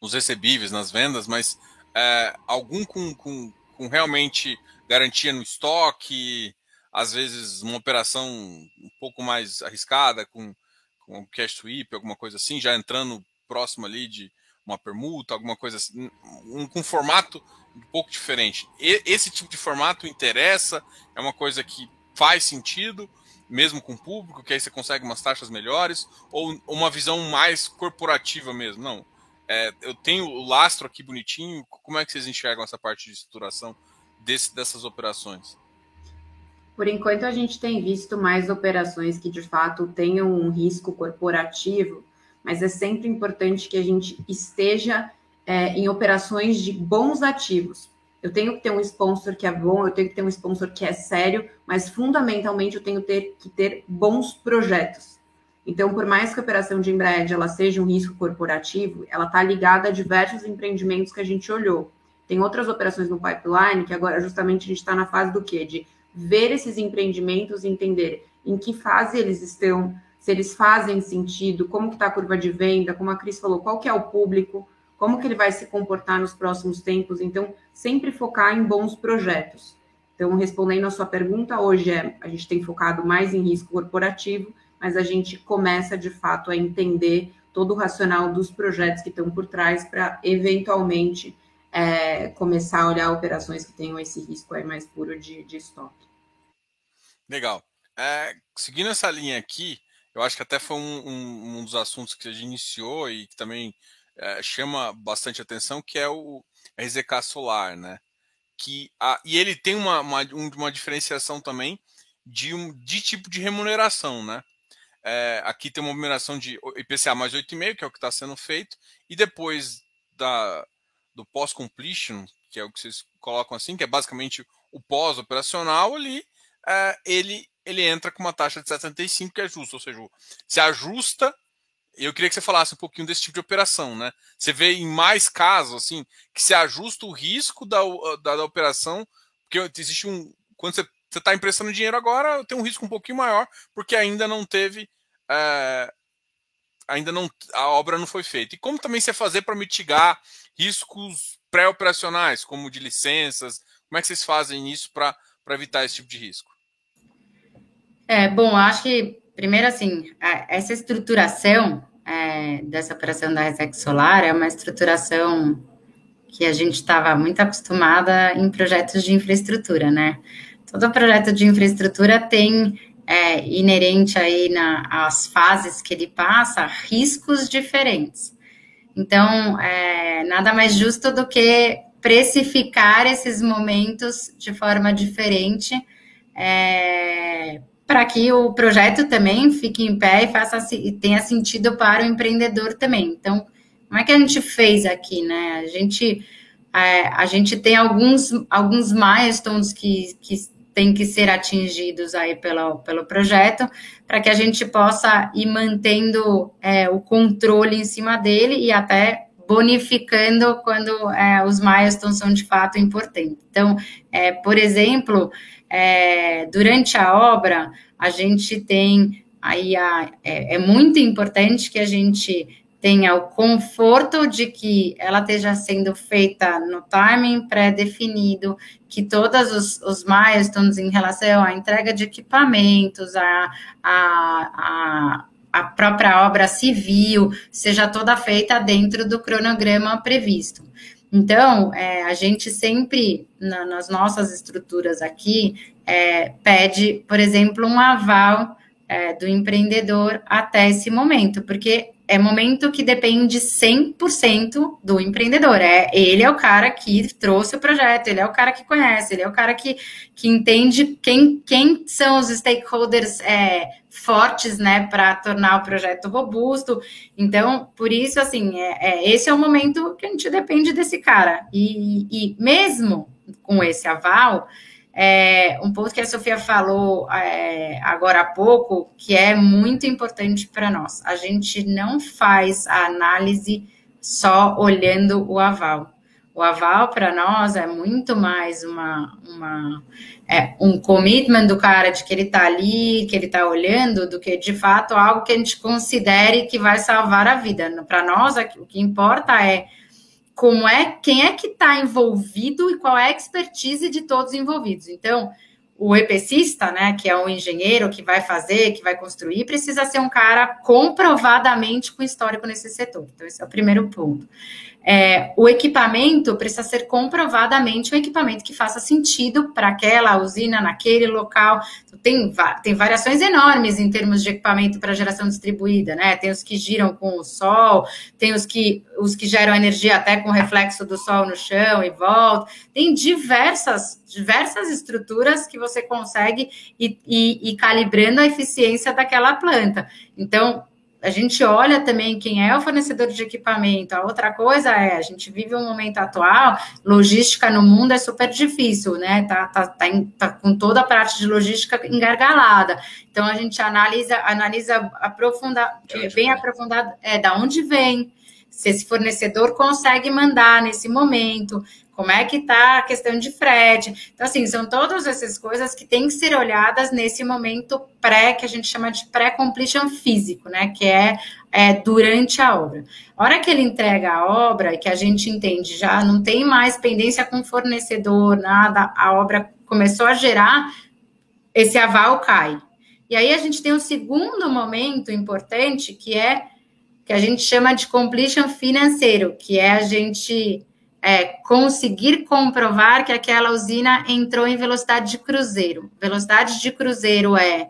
nos recebíveis, nas vendas, mas é, algum com, com, com realmente garantia no estoque, às vezes uma operação um pouco mais arriscada, com, com cash sweep, alguma coisa assim, já entrando próximo ali de uma permuta, alguma coisa assim, um, com formato um pouco diferente. E, esse tipo de formato interessa, é uma coisa que faz sentido, mesmo com o público, que aí você consegue umas taxas melhores, ou uma visão mais corporativa mesmo? Não. É, eu tenho o lastro aqui bonitinho. Como é que vocês enxergam essa parte de estruturação desse, dessas operações? Por enquanto, a gente tem visto mais operações que de fato tenham um risco corporativo, mas é sempre importante que a gente esteja é, em operações de bons ativos. Eu tenho que ter um sponsor que é bom, eu tenho que ter um sponsor que é sério, mas fundamentalmente eu tenho ter, que ter bons projetos. Então, por mais que a operação de Embraer ela seja um risco corporativo, ela está ligada a diversos empreendimentos que a gente olhou. Tem outras operações no pipeline que agora justamente a gente está na fase do quê? De ver esses empreendimentos e entender em que fase eles estão, se eles fazem sentido, como que está a curva de venda, como a Cris falou, qual que é o público, como que ele vai se comportar nos próximos tempos. Então, sempre focar em bons projetos. Então, respondendo a sua pergunta, hoje é, a gente tem focado mais em risco corporativo, mas a gente começa de fato a entender todo o racional dos projetos que estão por trás para eventualmente é, começar a olhar operações que tenham esse risco aí mais puro de, de estoque. Legal. É, seguindo essa linha aqui, eu acho que até foi um, um, um dos assuntos que a gente iniciou e que também é, chama bastante atenção, que é o RZK Solar, né? Que, a, e ele tem uma, uma, uma diferenciação também de, um, de tipo de remuneração, né? É, aqui tem uma remuneração de IPCA mais 8,5, que é o que está sendo feito, e depois da, do pós-completion, que é o que vocês colocam assim, que é basicamente o pós-operacional ali, é, ele, ele entra com uma taxa de 75 que é justa, ou seja, se ajusta. Eu queria que você falasse um pouquinho desse tipo de operação, né? Você vê em mais casos, assim, que se ajusta o risco da, da, da operação, porque existe um. Quando você está emprestando dinheiro agora, tem um risco um pouquinho maior, porque ainda não teve. É, ainda não. A obra não foi feita. E como também você fazer para mitigar riscos pré-operacionais, como de licenças? Como é que vocês fazem isso para evitar esse tipo de risco? É, bom, acho que, primeiro, assim, essa estruturação é, dessa operação da Resex Solar é uma estruturação que a gente estava muito acostumada em projetos de infraestrutura, né? Todo projeto de infraestrutura tem é, inerente aí nas fases que ele passa riscos diferentes. Então, é, nada mais justo do que precificar esses momentos de forma diferente, é, para que o projeto também fique em pé e faça e tenha sentido para o empreendedor também. Então, como é que a gente fez aqui, né? A gente, é, a gente tem alguns, alguns milestones que, que tem que ser atingidos aí pelo, pelo projeto, para que a gente possa ir mantendo é, o controle em cima dele e até bonificando quando é, os milestones são de fato importantes. Então, é, por exemplo, é, durante a obra, a gente tem aí a, é, é muito importante que a gente tenha o conforto de que ela esteja sendo feita no timing pré-definido, que todos os, os milestones em relação à entrega de equipamentos, a, a, a, a própria obra civil, seja toda feita dentro do cronograma previsto. Então, é, a gente sempre, na, nas nossas estruturas aqui, é, pede, por exemplo, um aval é, do empreendedor até esse momento, porque é momento que depende 100% do empreendedor. É, ele é o cara que trouxe o projeto, ele é o cara que conhece, ele é o cara que, que entende quem, quem são os stakeholders é, fortes, né, para tornar o projeto robusto. Então, por isso, assim, é, é, esse é o momento que a gente depende desse cara. E, e mesmo com esse aval, é, um ponto que a Sofia falou é, agora há pouco, que é muito importante para nós. A gente não faz a análise só olhando o aval. O aval para nós é muito mais uma, uma é, um commitment do cara de que ele está ali, que ele está olhando, do que de fato algo que a gente considere que vai salvar a vida. Para nós, o que importa é como é, quem é que está envolvido e qual é a expertise de todos os envolvidos. Então, o EPCista, né, que é o engenheiro que vai fazer, que vai construir, precisa ser um cara comprovadamente com histórico nesse setor. Então, esse é o primeiro ponto. É, o equipamento precisa ser comprovadamente um equipamento que faça sentido para aquela usina, naquele local. Tem, tem variações enormes em termos de equipamento para geração distribuída, né? Tem os que giram com o sol, tem os que, os que geram energia até com reflexo do sol no chão e volta. Tem diversas, diversas estruturas que você consegue ir, ir, ir calibrando a eficiência daquela planta. Então, a gente olha também quem é o fornecedor de equipamento. A outra coisa é, a gente vive um momento atual, logística no mundo é super difícil, né? Tá, tá, tá, em, tá com toda a parte de logística engargalada. Então a gente analisa, analisa aprofunda, bem aprofundado, é da onde vem, se esse fornecedor consegue mandar nesse momento, como é que está a questão de frete. Então, assim, são todas essas coisas que têm que ser olhadas nesse momento pré, que a gente chama de pré-completion físico, né? Que é, é, durante a obra. A hora que ele entrega a obra, que a gente entende, já não tem mais pendência com fornecedor, nada, a obra começou a gerar, esse aval cai. E aí a gente tem um segundo momento importante, que é que a gente chama de completion financeiro, que é a gente é, conseguir comprovar que aquela usina entrou em velocidade de cruzeiro. Velocidade de cruzeiro é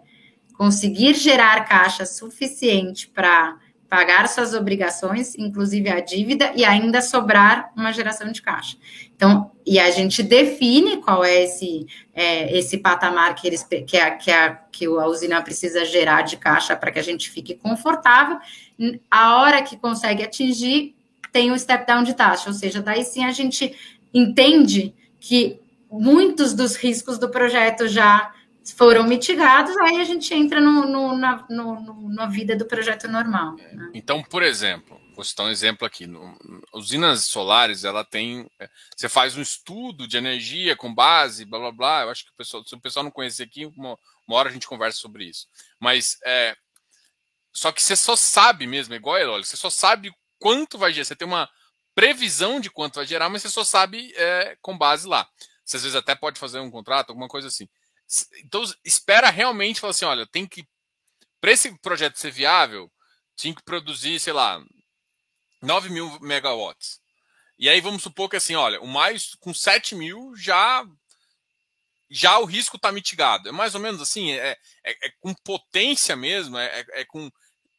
conseguir gerar caixa suficiente para pagar suas obrigações, inclusive a dívida, e ainda sobrar uma geração de caixa. Então, e a gente define qual é esse, é, esse patamar que, eles, que, a, que, a, que a usina precisa gerar de caixa para que a gente fique confortável. A hora que consegue atingir, tem o step down de taxa, ou seja, daí sim a gente entende que muitos dos riscos do projeto já foram mitigados, aí a gente entra no, no, na, no, na vida do projeto normal. Né? Então, por exemplo, vou citar um exemplo aqui. No, usinas solares, ela tem. Você faz um estudo de energia com base, blá blá blá. Eu acho que o pessoal, se o pessoal não conhecer aqui, uma, uma hora a gente conversa sobre isso. Mas é, só que você só sabe mesmo, igual a Eloli, você só sabe quanto vai gerar. Você tem uma previsão de quanto vai gerar, mas você só sabe é, com base lá. Você às vezes até pode fazer um contrato, alguma coisa assim. Então, espera realmente falar assim: olha, tem que. Para esse projeto ser viável, tinha que produzir, sei lá, 9 mil megawatts. E aí vamos supor que assim, olha, o mais com 7 mil já já o risco está mitigado. É mais ou menos assim, é, é, é com potência mesmo, é, é, é com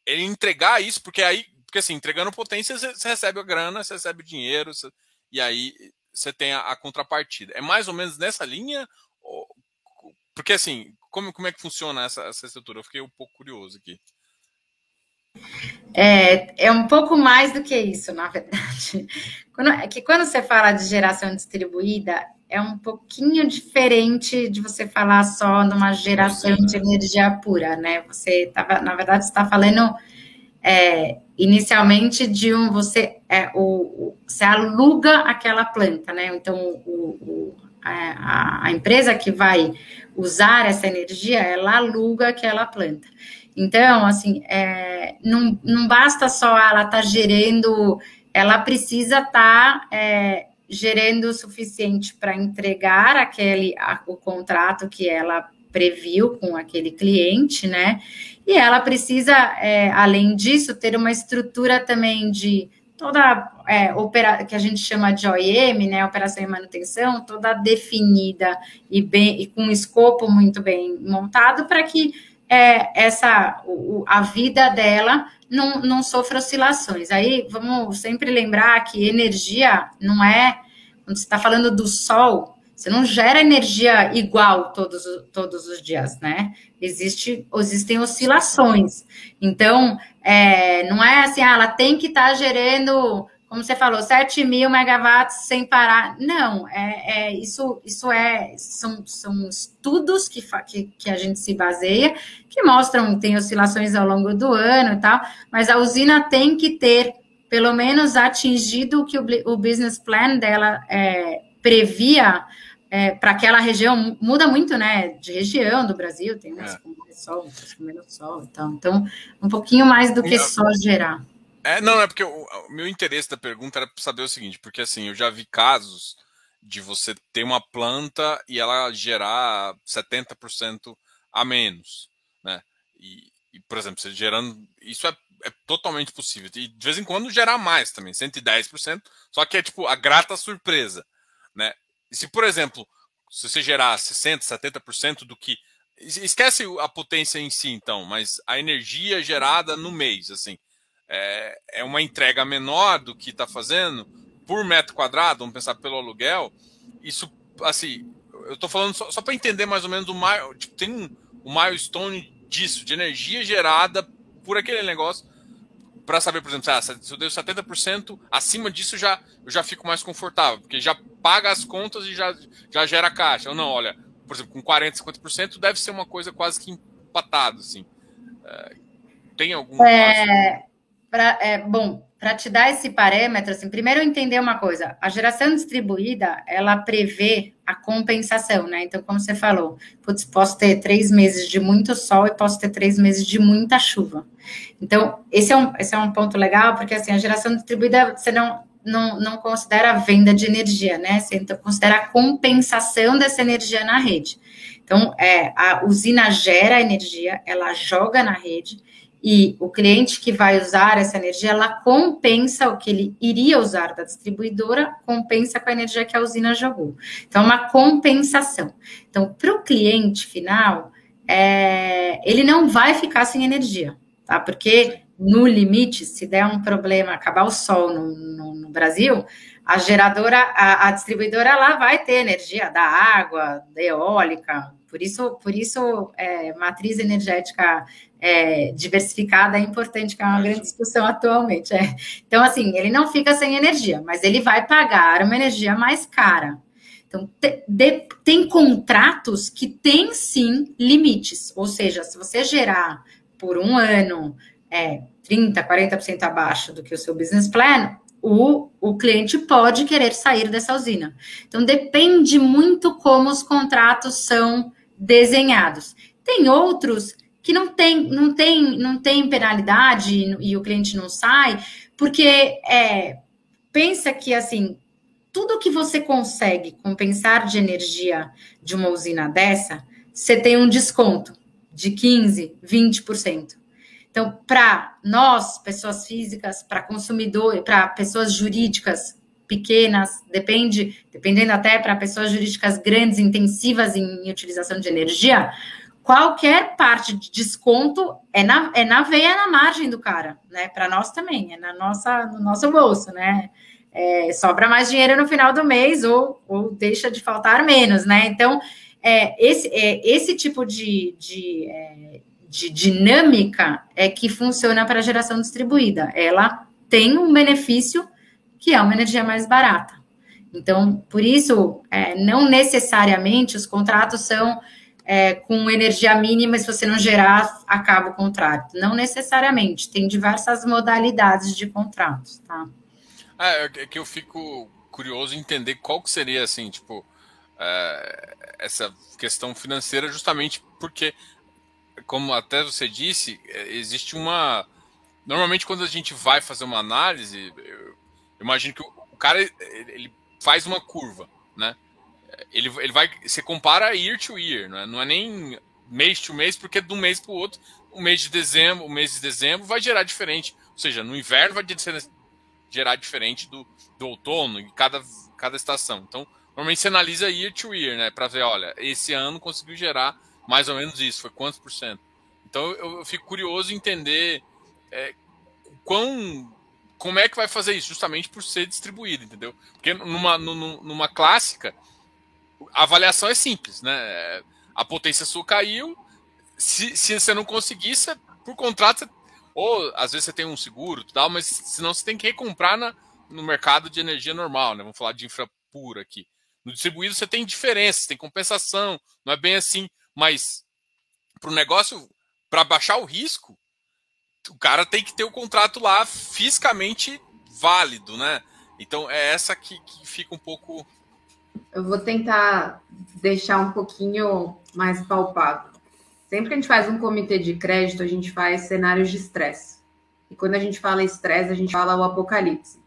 ele entregar isso, porque aí porque assim, entregando potência, você recebe a grana, você recebe o dinheiro, você, e aí você tem a, a, contrapartida. É mais ou menos nessa linha? Ou, porque assim, como, como é que funciona essa, essa estrutura? Eu fiquei um pouco curioso aqui. É, é um pouco mais do que isso, na verdade. *laughs* Quando, é que quando você fala de geração distribuída, é um pouquinho diferente de você falar só numa geração de energia pura, né? Você tava, na verdade, está falando é, inicialmente de um você é, o, você aluga aquela planta, né? Então o, o, a, a, empresa que vai usar essa energia, ela aluga aquela planta. Então, assim, é, não, não basta só ela estar tá gerando, ela precisa estar tá, é, gerando o suficiente para entregar aquele a, o contrato que ela previu com aquele cliente, né? E ela precisa, é, além disso, ter uma estrutura também de toda é, opera, que a gente chama de OEM, né, operação e manutenção, toda definida e bem e com um escopo muito bem montado para que é, essa o, a vida dela não, não sofra oscilações. Aí vamos sempre lembrar que energia não é quando você está falando do sol, você não gera energia igual todos, todos os dias, né? Existe, existem oscilações. Então, é, não é assim, ah, ela tem que estar tá gerando, como você falou, 7 mil megawatts sem parar. Não, é, é isso, isso é, são, são estudos que, que, que a gente se baseia, que mostram, tem oscilações ao longo do ano e tal, mas a usina tem que ter pelo menos atingido o que o, o business plan dela é, previa é, para aquela região muda muito, né? De região do Brasil, tem é. com mais sol, com menos sol e tal. Então, um pouquinho mais do que só gerar. É, não, é porque o, o meu interesse da pergunta era saber o seguinte, porque assim, eu já vi casos de você ter uma planta e ela gerar 70% a menos, né? E, e, por exemplo, você gerando. Isso é é totalmente possível. E de vez em quando gerar mais também, 110%, só que é tipo a grata surpresa, né? E se, por exemplo, se você gerar 60%, 70% do que. Esquece a potência em si, então, mas a energia gerada no mês, assim, é, é uma entrega menor do que está fazendo por metro quadrado, vamos pensar pelo aluguel. Isso, assim, eu estou falando só, só para entender mais ou menos o maior. Tipo, tem um, um milestone disso, de energia gerada por aquele negócio para saber, por exemplo, ah, se eu dei 70%, acima disso já, eu já fico mais confortável, porque já paga as contas e já, já gera caixa. Ou não, olha, por exemplo, com 40%, 50% deve ser uma coisa quase que empatado, assim. É, tem algum é, pra, é, bom, para te dar esse parâmetro, assim, primeiro entender uma coisa, a geração distribuída, ela prevê a compensação, né? Então, como você falou, putz, posso ter três meses de muito sol e posso ter três meses de muita chuva. Então, esse é um, esse é um ponto legal, porque assim, a geração distribuída, você não, não, não considera a venda de energia, né? Você então, considera a compensação dessa energia na rede. Então, é, a usina gera energia, ela joga na rede, e o cliente que vai usar essa energia, ela compensa o que ele iria usar da distribuidora, compensa com a energia que a usina jogou. Então, é uma compensação. Então, para o cliente final, é, ele não vai ficar sem energia, tá? Porque no limite, se der um problema, acabar o sol no, no, Brasil, a geradora, a, a, distribuidora lá vai ter energia da água, da eólica, por isso, por isso é, matriz energética é, diversificada é importante, que é uma grande discussão atualmente. É. Então, assim, ele não fica sem energia, mas ele vai pagar uma energia mais cara. Então, te, de, tem contratos que têm sim limites, ou seja, se você gerar por um ano é, 30%, 40% abaixo do que o seu business plan, o, o cliente pode querer sair dessa usina. Então, depende muito como os contratos são desenhados. Tem outros que não tem, não tem, não tem penalidade e o cliente não sai, porque é, pensa que assim tudo que você consegue compensar de energia de uma usina dessa, você tem um desconto de 15, 20%. Então, para nós, pessoas físicas, para consumidores, para pessoas jurídicas pequenas, depende, dependendo até para pessoas jurídicas grandes, intensivas em utilização de energia, qualquer parte de desconto é na, é na veia, na margem do cara, né? Para nós também, é na nossa, no nosso bolso, né? É, sobra mais dinheiro no final do mês ou, ou deixa de faltar menos, né? Então, é, esse, é, esse tipo de, de, é, de dinâmica é que funciona para a geração distribuída. Ela tem um benefício que é uma energia mais barata. Então, por isso, é, não necessariamente os contratos são é, com energia mínima, se você não gerar, acaba o contrato. Não necessariamente, tem diversas modalidades de contratos, tá? É, é que eu fico curioso em entender qual que seria, assim, tipo, é, essa questão financeira, justamente porque, como até você disse, é, existe uma... Normalmente, quando a gente vai fazer uma análise, eu imagino que o cara, ele faz uma curva, né? ele, ele vai. Você compara year to year, não é, não é nem mês to mês, porque de um mês para o outro, o mês de dezembro, o mês de dezembro vai gerar diferente. Ou seja, no inverno vai gerar diferente do, do outono, em cada, cada estação. Então, normalmente você analisa year to year, né? Para ver, olha, esse ano conseguiu gerar mais ou menos isso, foi quantos por cento. Então eu, eu fico curioso em entender é, quão como é que vai fazer isso, justamente por ser distribuído, entendeu? Porque numa, numa, numa clássica, a avaliação é simples, né? A potência sua caiu. Se, se você não conseguir, você, por contrato, você, ou às vezes você tem um seguro tal, mas senão você tem que recomprar na, no mercado de energia normal, né? Vamos falar de infra pura aqui. No distribuído você tem diferenças, tem compensação, não é bem assim, mas para o negócio, para baixar o risco, o cara tem que ter o contrato lá fisicamente válido, né? Então é essa que, que fica um pouco eu vou tentar deixar um pouquinho mais palpável. Sempre que a gente faz um comitê de crédito, a gente faz cenários de estresse. E quando a gente fala estresse, a gente fala o apocalipse.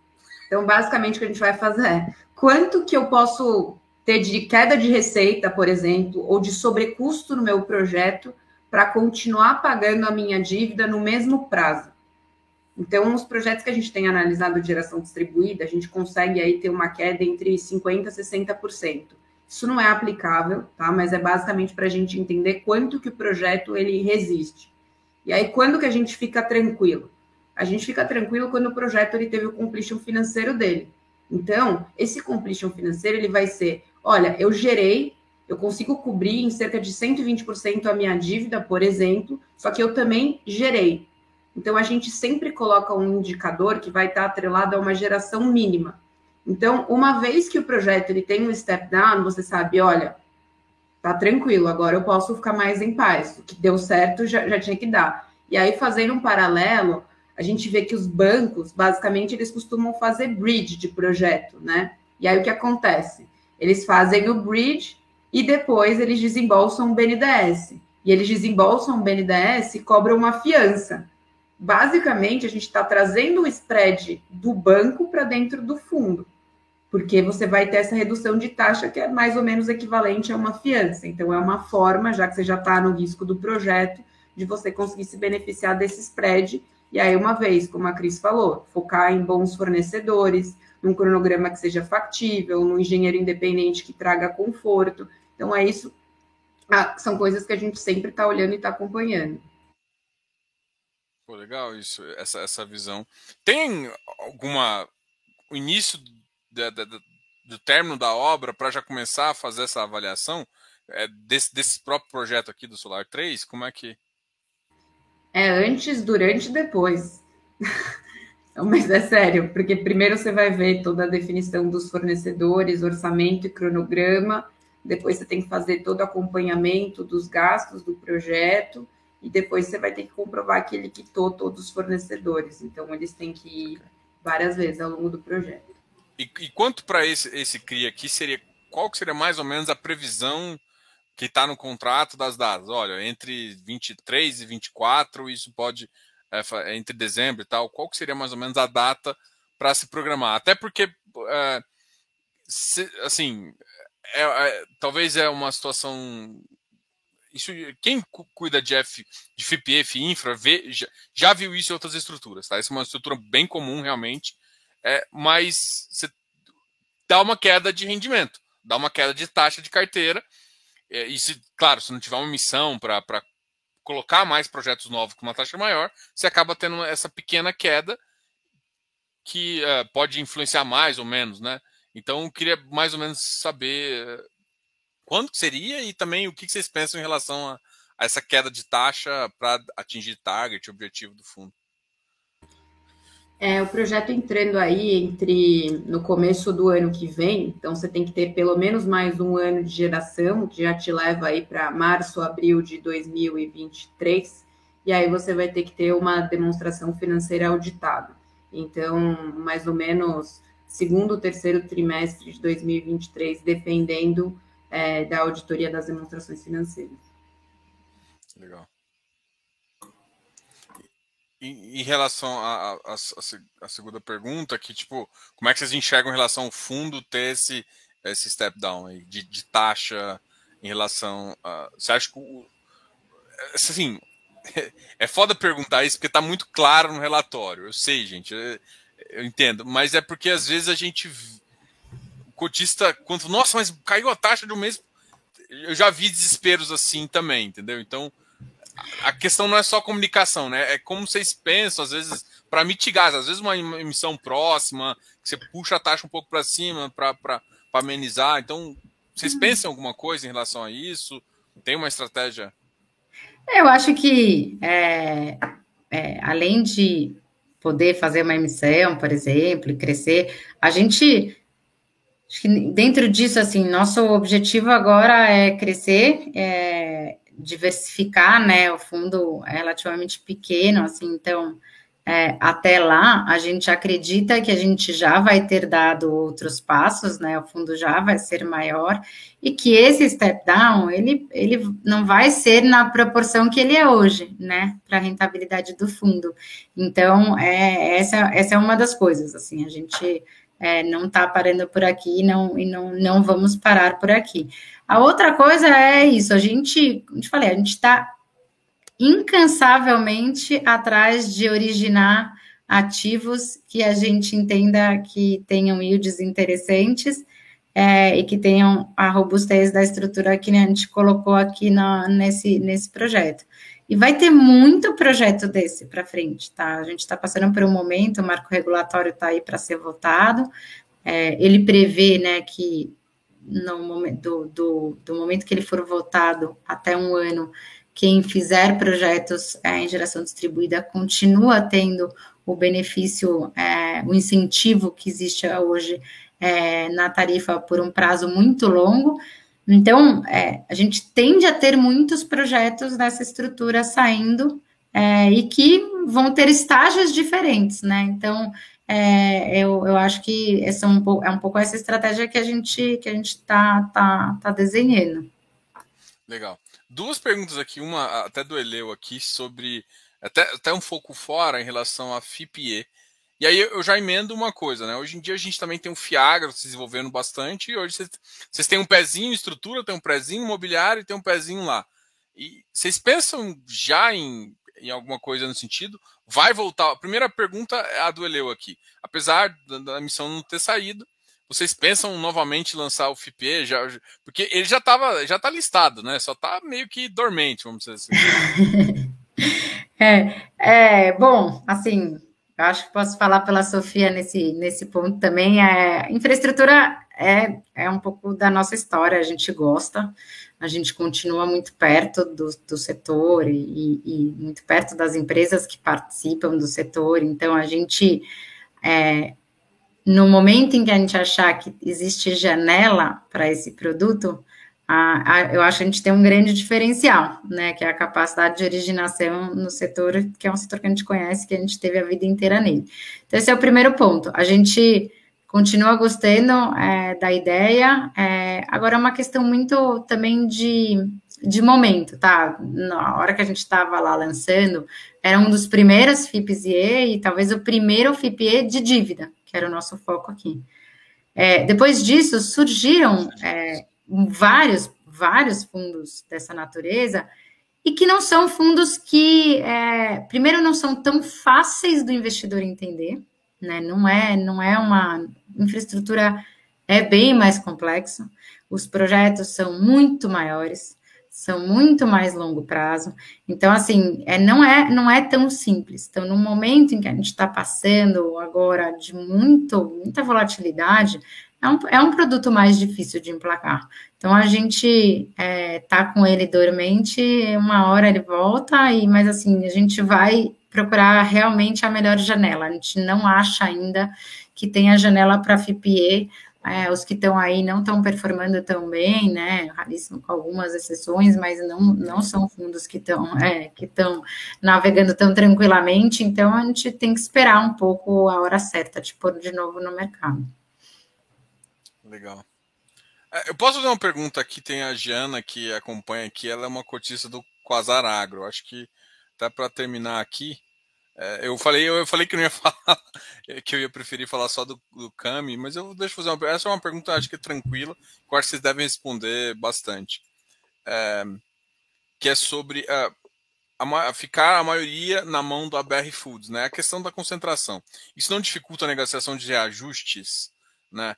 Então, basicamente, o que a gente vai fazer é quanto que eu posso ter de queda de receita, por exemplo, ou de sobrecusto no meu projeto para continuar pagando a minha dívida no mesmo prazo. Então, os projetos que a gente tem analisado de geração distribuída, a gente consegue aí ter uma queda entre 50% e 60%. Isso não é aplicável, tá? Mas é basicamente para a gente entender quanto que o projeto ele resiste. E aí, quando que a gente fica tranquilo? A gente fica tranquilo quando o projeto ele teve o completion financeiro dele. Então, esse completion financeiro ele vai ser, olha, eu gerei, eu consigo cobrir em cerca de 120% a minha dívida, por exemplo, só que eu também gerei. Então, a gente sempre coloca um indicador que vai estar atrelado a uma geração mínima. Então, uma vez que o projeto ele tem um step down, você sabe, olha, tá tranquilo, agora eu posso ficar mais em paz. O que deu certo já, já tinha que dar. E aí, fazendo um paralelo, a gente vê que os bancos, basicamente, eles costumam fazer bridge de projeto, né? E aí o que acontece? Eles fazem o bridge e depois eles desembolsam o BNDES. E eles desembolsam o BNDES e cobram uma fiança basicamente a gente está trazendo o spread do banco para dentro do fundo, porque você vai ter essa redução de taxa que é mais ou menos equivalente a uma fiança. Então, é uma forma, já que você já está no risco do projeto, de você conseguir se beneficiar desse spread. E aí, uma vez, como a Cris falou, focar em bons fornecedores, num cronograma que seja factível, num engenheiro independente que traga conforto. Então, é isso. Ah, são coisas que a gente sempre está olhando e está acompanhando. Pô, legal isso, essa, essa visão. Tem alguma. O início da, da, do término da obra para já começar a fazer essa avaliação é, desse, desse próprio projeto aqui do Solar 3? Como é que. É antes, durante e depois. *laughs* *laughs* Mas é sério, porque primeiro você vai ver toda a definição dos fornecedores, orçamento e cronograma, depois você tem que fazer todo o acompanhamento dos gastos do projeto e depois você vai ter que comprovar que ele quitou todos os fornecedores. Então, eles têm que ir várias vezes ao longo do projeto. E, e quanto para esse, esse CRI aqui, seria qual que seria mais ou menos a previsão que está no contrato das datas? Olha, entre 23 e 24, isso pode, entre dezembro e tal, qual que seria mais ou menos a data para se programar? Até porque, é, se, assim, é, é, talvez é uma situação isso, quem cuida de, F, de FIPF infra vê, já, já, viu isso em outras estruturas, tá? Essa é uma estrutura bem comum realmente, é, mas você dá uma queda de rendimento, dá uma queda de taxa de carteira. É, e se, claro, se não tiver uma missão para colocar mais projetos novos com uma taxa maior, você acaba tendo essa pequena queda que é, pode influenciar mais ou menos, né? Então, eu queria mais ou menos saber quando seria e também o que vocês pensam em relação a, a essa queda de taxa para atingir target, objetivo do fundo? É, o projeto entrando aí entre no começo do ano que vem, então você tem que ter pelo menos mais um ano de geração, que já te leva aí para março, abril de 2023, e aí você vai ter que ter uma demonstração financeira auditada. Então, mais ou menos segundo, terceiro trimestre de 2023, dependendo é, da auditoria das demonstrações financeiras. Legal. Em, em relação à segunda pergunta, que tipo, como é que vocês enxergam em relação ao fundo ter esse, esse step down aí, de, de taxa em relação a. Você acha que o, assim, *laughs* é foda perguntar isso porque está muito claro no relatório. Eu sei, gente, eu, eu entendo, mas é porque às vezes a gente cotista, quando, nossa, mas caiu a taxa de um mês. Eu já vi desesperos assim também, entendeu? Então, a questão não é só comunicação, né? É como vocês pensam, às vezes, para mitigar, às vezes uma emissão próxima, que você puxa a taxa um pouco para cima para amenizar. Então, vocês uhum. pensam em alguma coisa em relação a isso? Tem uma estratégia? Eu acho que, é, é, além de poder fazer uma emissão, por exemplo, e crescer, a gente Acho que dentro disso, assim, nosso objetivo agora é crescer, é diversificar, né? O fundo é relativamente pequeno, assim, então é, até lá a gente acredita que a gente já vai ter dado outros passos, né? O fundo já vai ser maior e que esse step down ele, ele não vai ser na proporção que ele é hoje, né? Para a rentabilidade do fundo. Então, é, essa, essa é uma das coisas, assim, a gente é, não está parando por aqui não, e não, não vamos parar por aqui. A outra coisa é isso, a gente, como te falei, a gente está incansavelmente atrás de originar ativos que a gente entenda que tenham yields interessantes é, e que tenham a robustez da estrutura que a gente colocou aqui na, nesse, nesse projeto. E vai ter muito projeto desse para frente, tá? A gente está passando por um momento, o marco regulatório está aí para ser votado. É, ele prevê, né, que no momento do, do, do, momento que ele for votado até um ano, quem fizer projetos é, em geração distribuída continua tendo o benefício, é, o incentivo que existe hoje é, na tarifa por um prazo muito longo. Então, é, a gente tende a ter muitos projetos dessa estrutura saindo é, e que vão ter estágios diferentes, né? Então, é, eu, eu acho que essa é, um pouco, é um pouco essa estratégia que a gente que a gente está tá, tá desenhando. Legal. Duas perguntas aqui, uma até do Eleu aqui sobre até, até um pouco fora em relação a FIPE. E aí eu já emendo uma coisa, né? Hoje em dia a gente também tem um Fiagra se desenvolvendo bastante, hoje vocês, têm um pezinho em estrutura, tem um pezinho imobiliário e tem um pezinho lá. E vocês pensam já em, em alguma coisa no sentido? Vai voltar? A primeira pergunta é a do Eleu aqui. Apesar da, da missão não ter saído, vocês pensam novamente lançar o FIPE? Já, porque ele já estava já tá listado, né? Só está meio que dormente, vamos dizer assim. *laughs* é, é, bom, assim, eu acho que posso falar pela Sofia nesse, nesse ponto também. É, infraestrutura é, é um pouco da nossa história, a gente gosta, a gente continua muito perto do, do setor e, e muito perto das empresas que participam do setor, então a gente. É, no momento em que a gente achar que existe janela para esse produto, a, a, eu acho que a gente tem um grande diferencial, né, que é a capacidade de originação no setor, que é um setor que a gente conhece, que a gente teve a vida inteira nele. Então, esse é o primeiro ponto. A gente continua gostando é, da ideia, é, agora é uma questão muito também de, de momento, tá? Na hora que a gente estava lá lançando, era um dos primeiros FIPS-IE e talvez o primeiro FIPE de dívida, que era o nosso foco aqui. É, depois disso, surgiram é, vários, vários fundos dessa natureza e que não são fundos que, é, primeiro, não são tão fáceis do investidor entender, né? Não é, não é uma infraestrutura é bem mais complexo. Os projetos são muito maiores, são muito mais longo prazo. Então, assim, é, não, é, não é tão simples. Então, no momento em que a gente está passando agora de muito, muita volatilidade, é um, é um produto mais difícil de emplacar. Então a gente é, tá com ele dormente, uma hora ele volta, e mas assim, a gente vai procurar realmente a melhor janela. A gente não acha ainda que tem a janela para FIPE. É, os que estão aí não estão performando tão bem, né? Raríssimo com algumas exceções, mas não, não são fundos que estão é, que estão navegando tão tranquilamente. Então a gente tem que esperar um pouco a hora certa de pôr de novo no mercado. Legal. É, eu posso fazer uma pergunta aqui? Tem a Giana que acompanha aqui, ela é uma cotista do Quasar Agro. Acho que até para terminar aqui, é, eu falei eu falei que não ia *laughs* falar, que eu ia preferir falar só do, do Cami, mas eu deixo fazer uma essa é uma pergunta acho que é tranquila, que acho que vocês devem responder bastante, é, que é sobre é, a, a, ficar a maioria na mão do ABR Foods, né? A questão da concentração. Isso não dificulta a negociação de reajustes, né?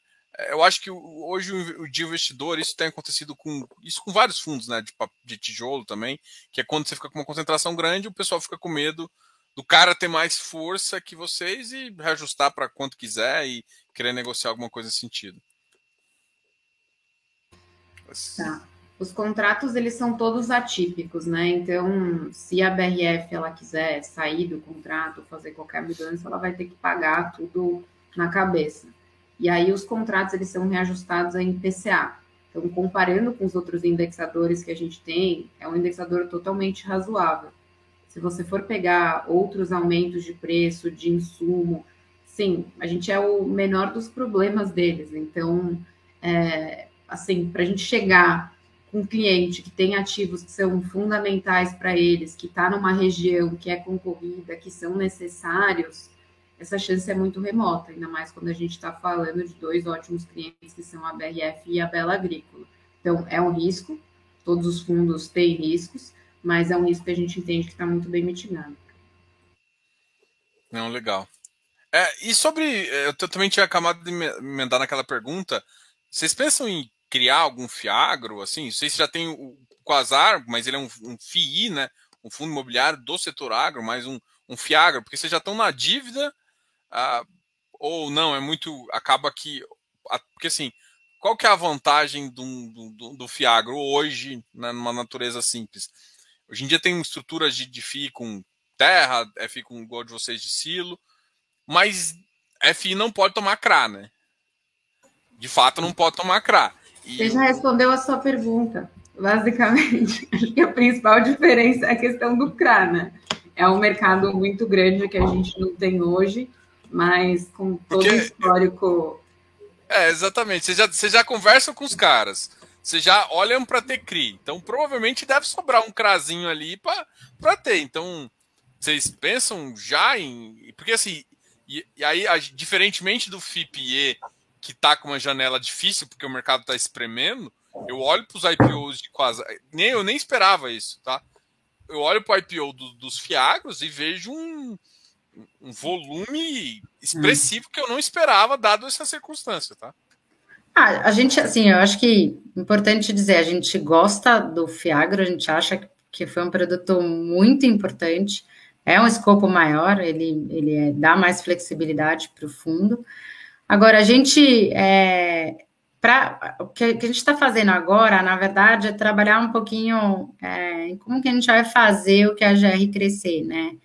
Eu acho que hoje o de investidor, isso tem acontecido com isso com vários fundos né, de, de tijolo também, que é quando você fica com uma concentração grande, o pessoal fica com medo do cara ter mais força que vocês e reajustar para quanto quiser e querer negociar alguma coisa nesse sentido. Tá. Os contratos eles são todos atípicos, né? Então, se a BRF ela quiser sair do contrato, fazer qualquer mudança, ela vai ter que pagar tudo na cabeça. E aí os contratos eles são reajustados em PCA. Então, comparando com os outros indexadores que a gente tem, é um indexador totalmente razoável. Se você for pegar outros aumentos de preço, de insumo, sim, a gente é o menor dos problemas deles. Então, é, assim, para a gente chegar com um cliente que tem ativos que são fundamentais para eles, que está numa região que é concorrida, que são necessários, essa chance é muito remota, ainda mais quando a gente está falando de dois ótimos clientes que são a BRF e a Bela Agrícola. Então, é um risco, todos os fundos têm riscos, mas é um risco que a gente entende que está muito bem mitigado. Não, legal. É, e sobre. Eu também tinha acabado de emendar naquela pergunta. Vocês pensam em criar algum fiagro? Assim, não sei se já tem o Quasar, mas ele é um, um FII, né? Um fundo imobiliário do setor agro, mais um, um fiagro, porque vocês já estão na dívida, ah, ou não, é muito. Acaba que. Porque assim, qual que é a vantagem do, do, do Fiagro hoje, né, numa natureza simples? Hoje em dia tem estruturas de, de FI com terra, FI com igual de vocês de silo, mas FI não pode tomar CRA, né? De fato, não pode tomar CRA. E... Você já respondeu a sua pergunta, basicamente. *laughs* Acho que a principal diferença é a questão do CRA, né? É um mercado muito grande que a gente não tem hoje, mas com todo Porque... o histórico é, exatamente. Você já, você já conversa com os caras. Você já olham para ter CRI. Então, provavelmente deve sobrar um crazinho ali para ter. Então, vocês pensam já em. Porque assim. E, e aí, a, diferentemente do FIPE, que tá com uma janela difícil, porque o mercado tá espremendo, eu olho para os IPOs de quase. Nem, eu nem esperava isso, tá? Eu olho para o IPO do, dos Fiagros e vejo um, um volume expressivo que eu não esperava, dado essa circunstância, tá? Ah, a gente, assim, eu acho que importante dizer, a gente gosta do Fiagro, a gente acha que foi um produto muito importante, é um escopo maior, ele, ele é, dá mais flexibilidade para o fundo. Agora, a gente, é, pra, o que, que a gente está fazendo agora, na verdade, é trabalhar um pouquinho é, em como que a gente vai fazer o que a GR crescer, né?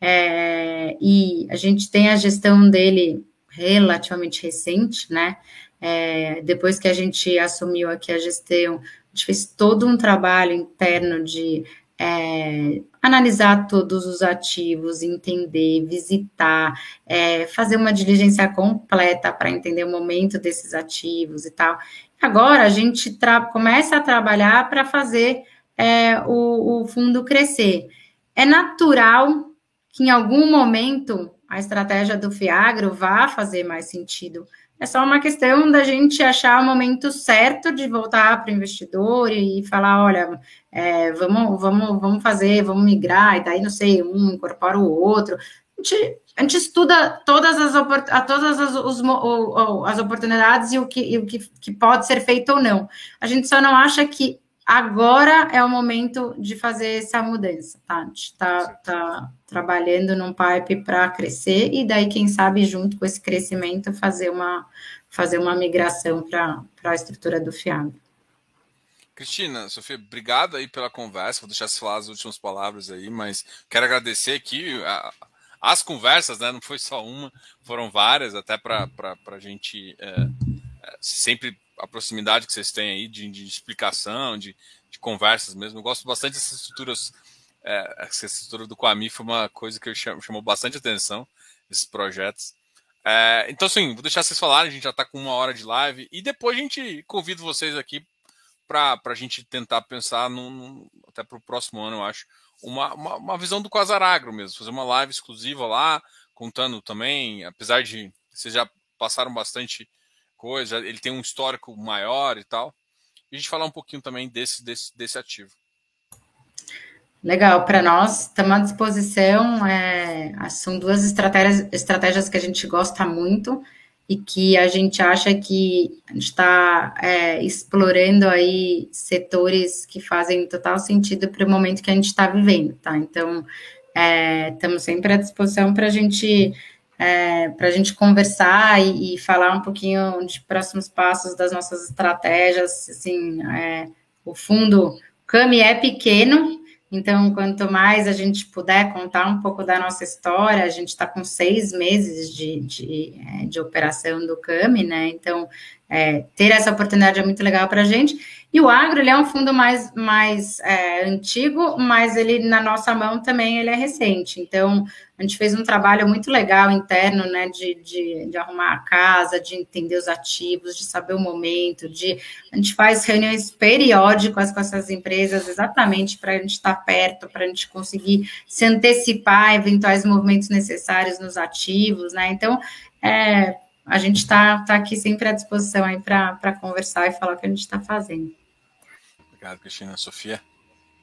É, e a gente tem a gestão dele relativamente recente, né? É, depois que a gente assumiu aqui a gestão, a gente fez todo um trabalho interno de é, analisar todos os ativos, entender, visitar, é, fazer uma diligência completa para entender o momento desses ativos e tal. Agora a gente começa a trabalhar para fazer é, o, o fundo crescer. É natural que em algum momento a estratégia do Fiagro vá fazer mais sentido. É só uma questão da gente achar o momento certo de voltar para o investidor e falar, olha, é, vamos, vamos, vamos fazer, vamos migrar, e daí, não sei, um incorpora o outro. A gente, a gente estuda todas as, todas as, os, as oportunidades e o, que, e o que, que pode ser feito ou não. A gente só não acha que agora é o momento de fazer essa mudança, tá? A gente está tá trabalhando num pipe para crescer e daí, quem sabe, junto com esse crescimento, fazer uma, fazer uma migração para a estrutura do FIAB. Cristina, Sofia, obrigado aí pela conversa. Vou deixar você falar as últimas palavras aí, mas quero agradecer aqui a, as conversas, né? Não foi só uma, foram várias, até para a gente é, é, sempre a proximidade que vocês têm aí de, de explicação, de, de, conversas mesmo. Eu gosto bastante dessas estruturas. É, essa estrutura do Quami foi uma coisa que chamou bastante atenção, esses projetos. É, então, assim, vou deixar vocês falarem, a gente já está com uma hora de live, e depois a gente convido vocês aqui para a gente tentar pensar, no, no até para o próximo ano, eu acho, uma, uma, uma visão do Quasaragro mesmo, fazer uma live exclusiva lá, contando também, apesar de vocês já passaram bastante coisa, ele tem um histórico maior e tal. E a gente falar um pouquinho também desse, desse, desse ativo. Legal, para nós, estamos à disposição. É, são duas estratégias, estratégias que a gente gosta muito e que a gente acha que a gente está é, explorando aí setores que fazem total sentido para o momento que a gente está vivendo, tá? Então, é, estamos sempre à disposição para a gente é, para a gente conversar e, e, falar um pouquinho de próximos passos das nossas estratégias. Assim, é, o fundo CAMI é pequeno, então quanto mais a gente puder contar um pouco da nossa história, a gente está com seis meses de, de, é, de, operação do CAMI, né? Então é, ter essa oportunidade é muito legal para a gente. E o agro, ele é um fundo mais, mais é, antigo, mas ele, na nossa mão, também ele é recente. Então, a gente fez um trabalho muito legal interno, né, de, de, de, arrumar a casa, de entender os ativos, de saber o momento, de... A gente faz reuniões periódicas com essas empresas, exatamente para a gente estar tá perto, para a gente conseguir se antecipar a eventuais movimentos necessários nos ativos, né? Então, é, a gente está tá aqui sempre à disposição aí para conversar e falar o que a gente está fazendo. Obrigado, Cristina. Sofia?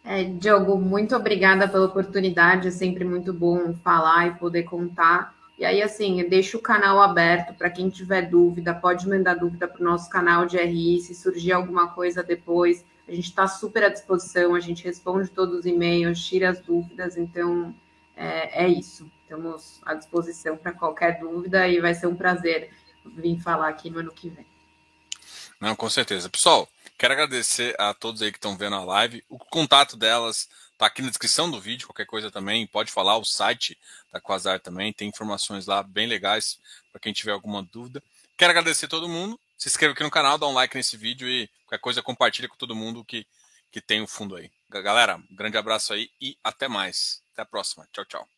É, Diogo, muito obrigada pela oportunidade. É sempre muito bom falar e poder contar E aí, assim, deixa o canal aberto para quem tiver dúvida, pode mandar dúvida para o nosso canal de RI, se surgir alguma coisa depois. A gente está super à disposição, a gente responde todos os e-mails, tira as dúvidas, então é, é isso. Estamos à disposição para qualquer dúvida e vai ser um prazer vir falar aqui no ano que vem. Não, com certeza. Pessoal, quero agradecer a todos aí que estão vendo a live. O contato delas está aqui na descrição do vídeo, qualquer coisa também, pode falar, o site da Quasar também, tem informações lá bem legais para quem tiver alguma dúvida. Quero agradecer todo mundo, se inscreva aqui no canal, dá um like nesse vídeo e qualquer coisa compartilha com todo mundo que, que tem o fundo aí. Galera, grande abraço aí e até mais. Até a próxima. Tchau, tchau.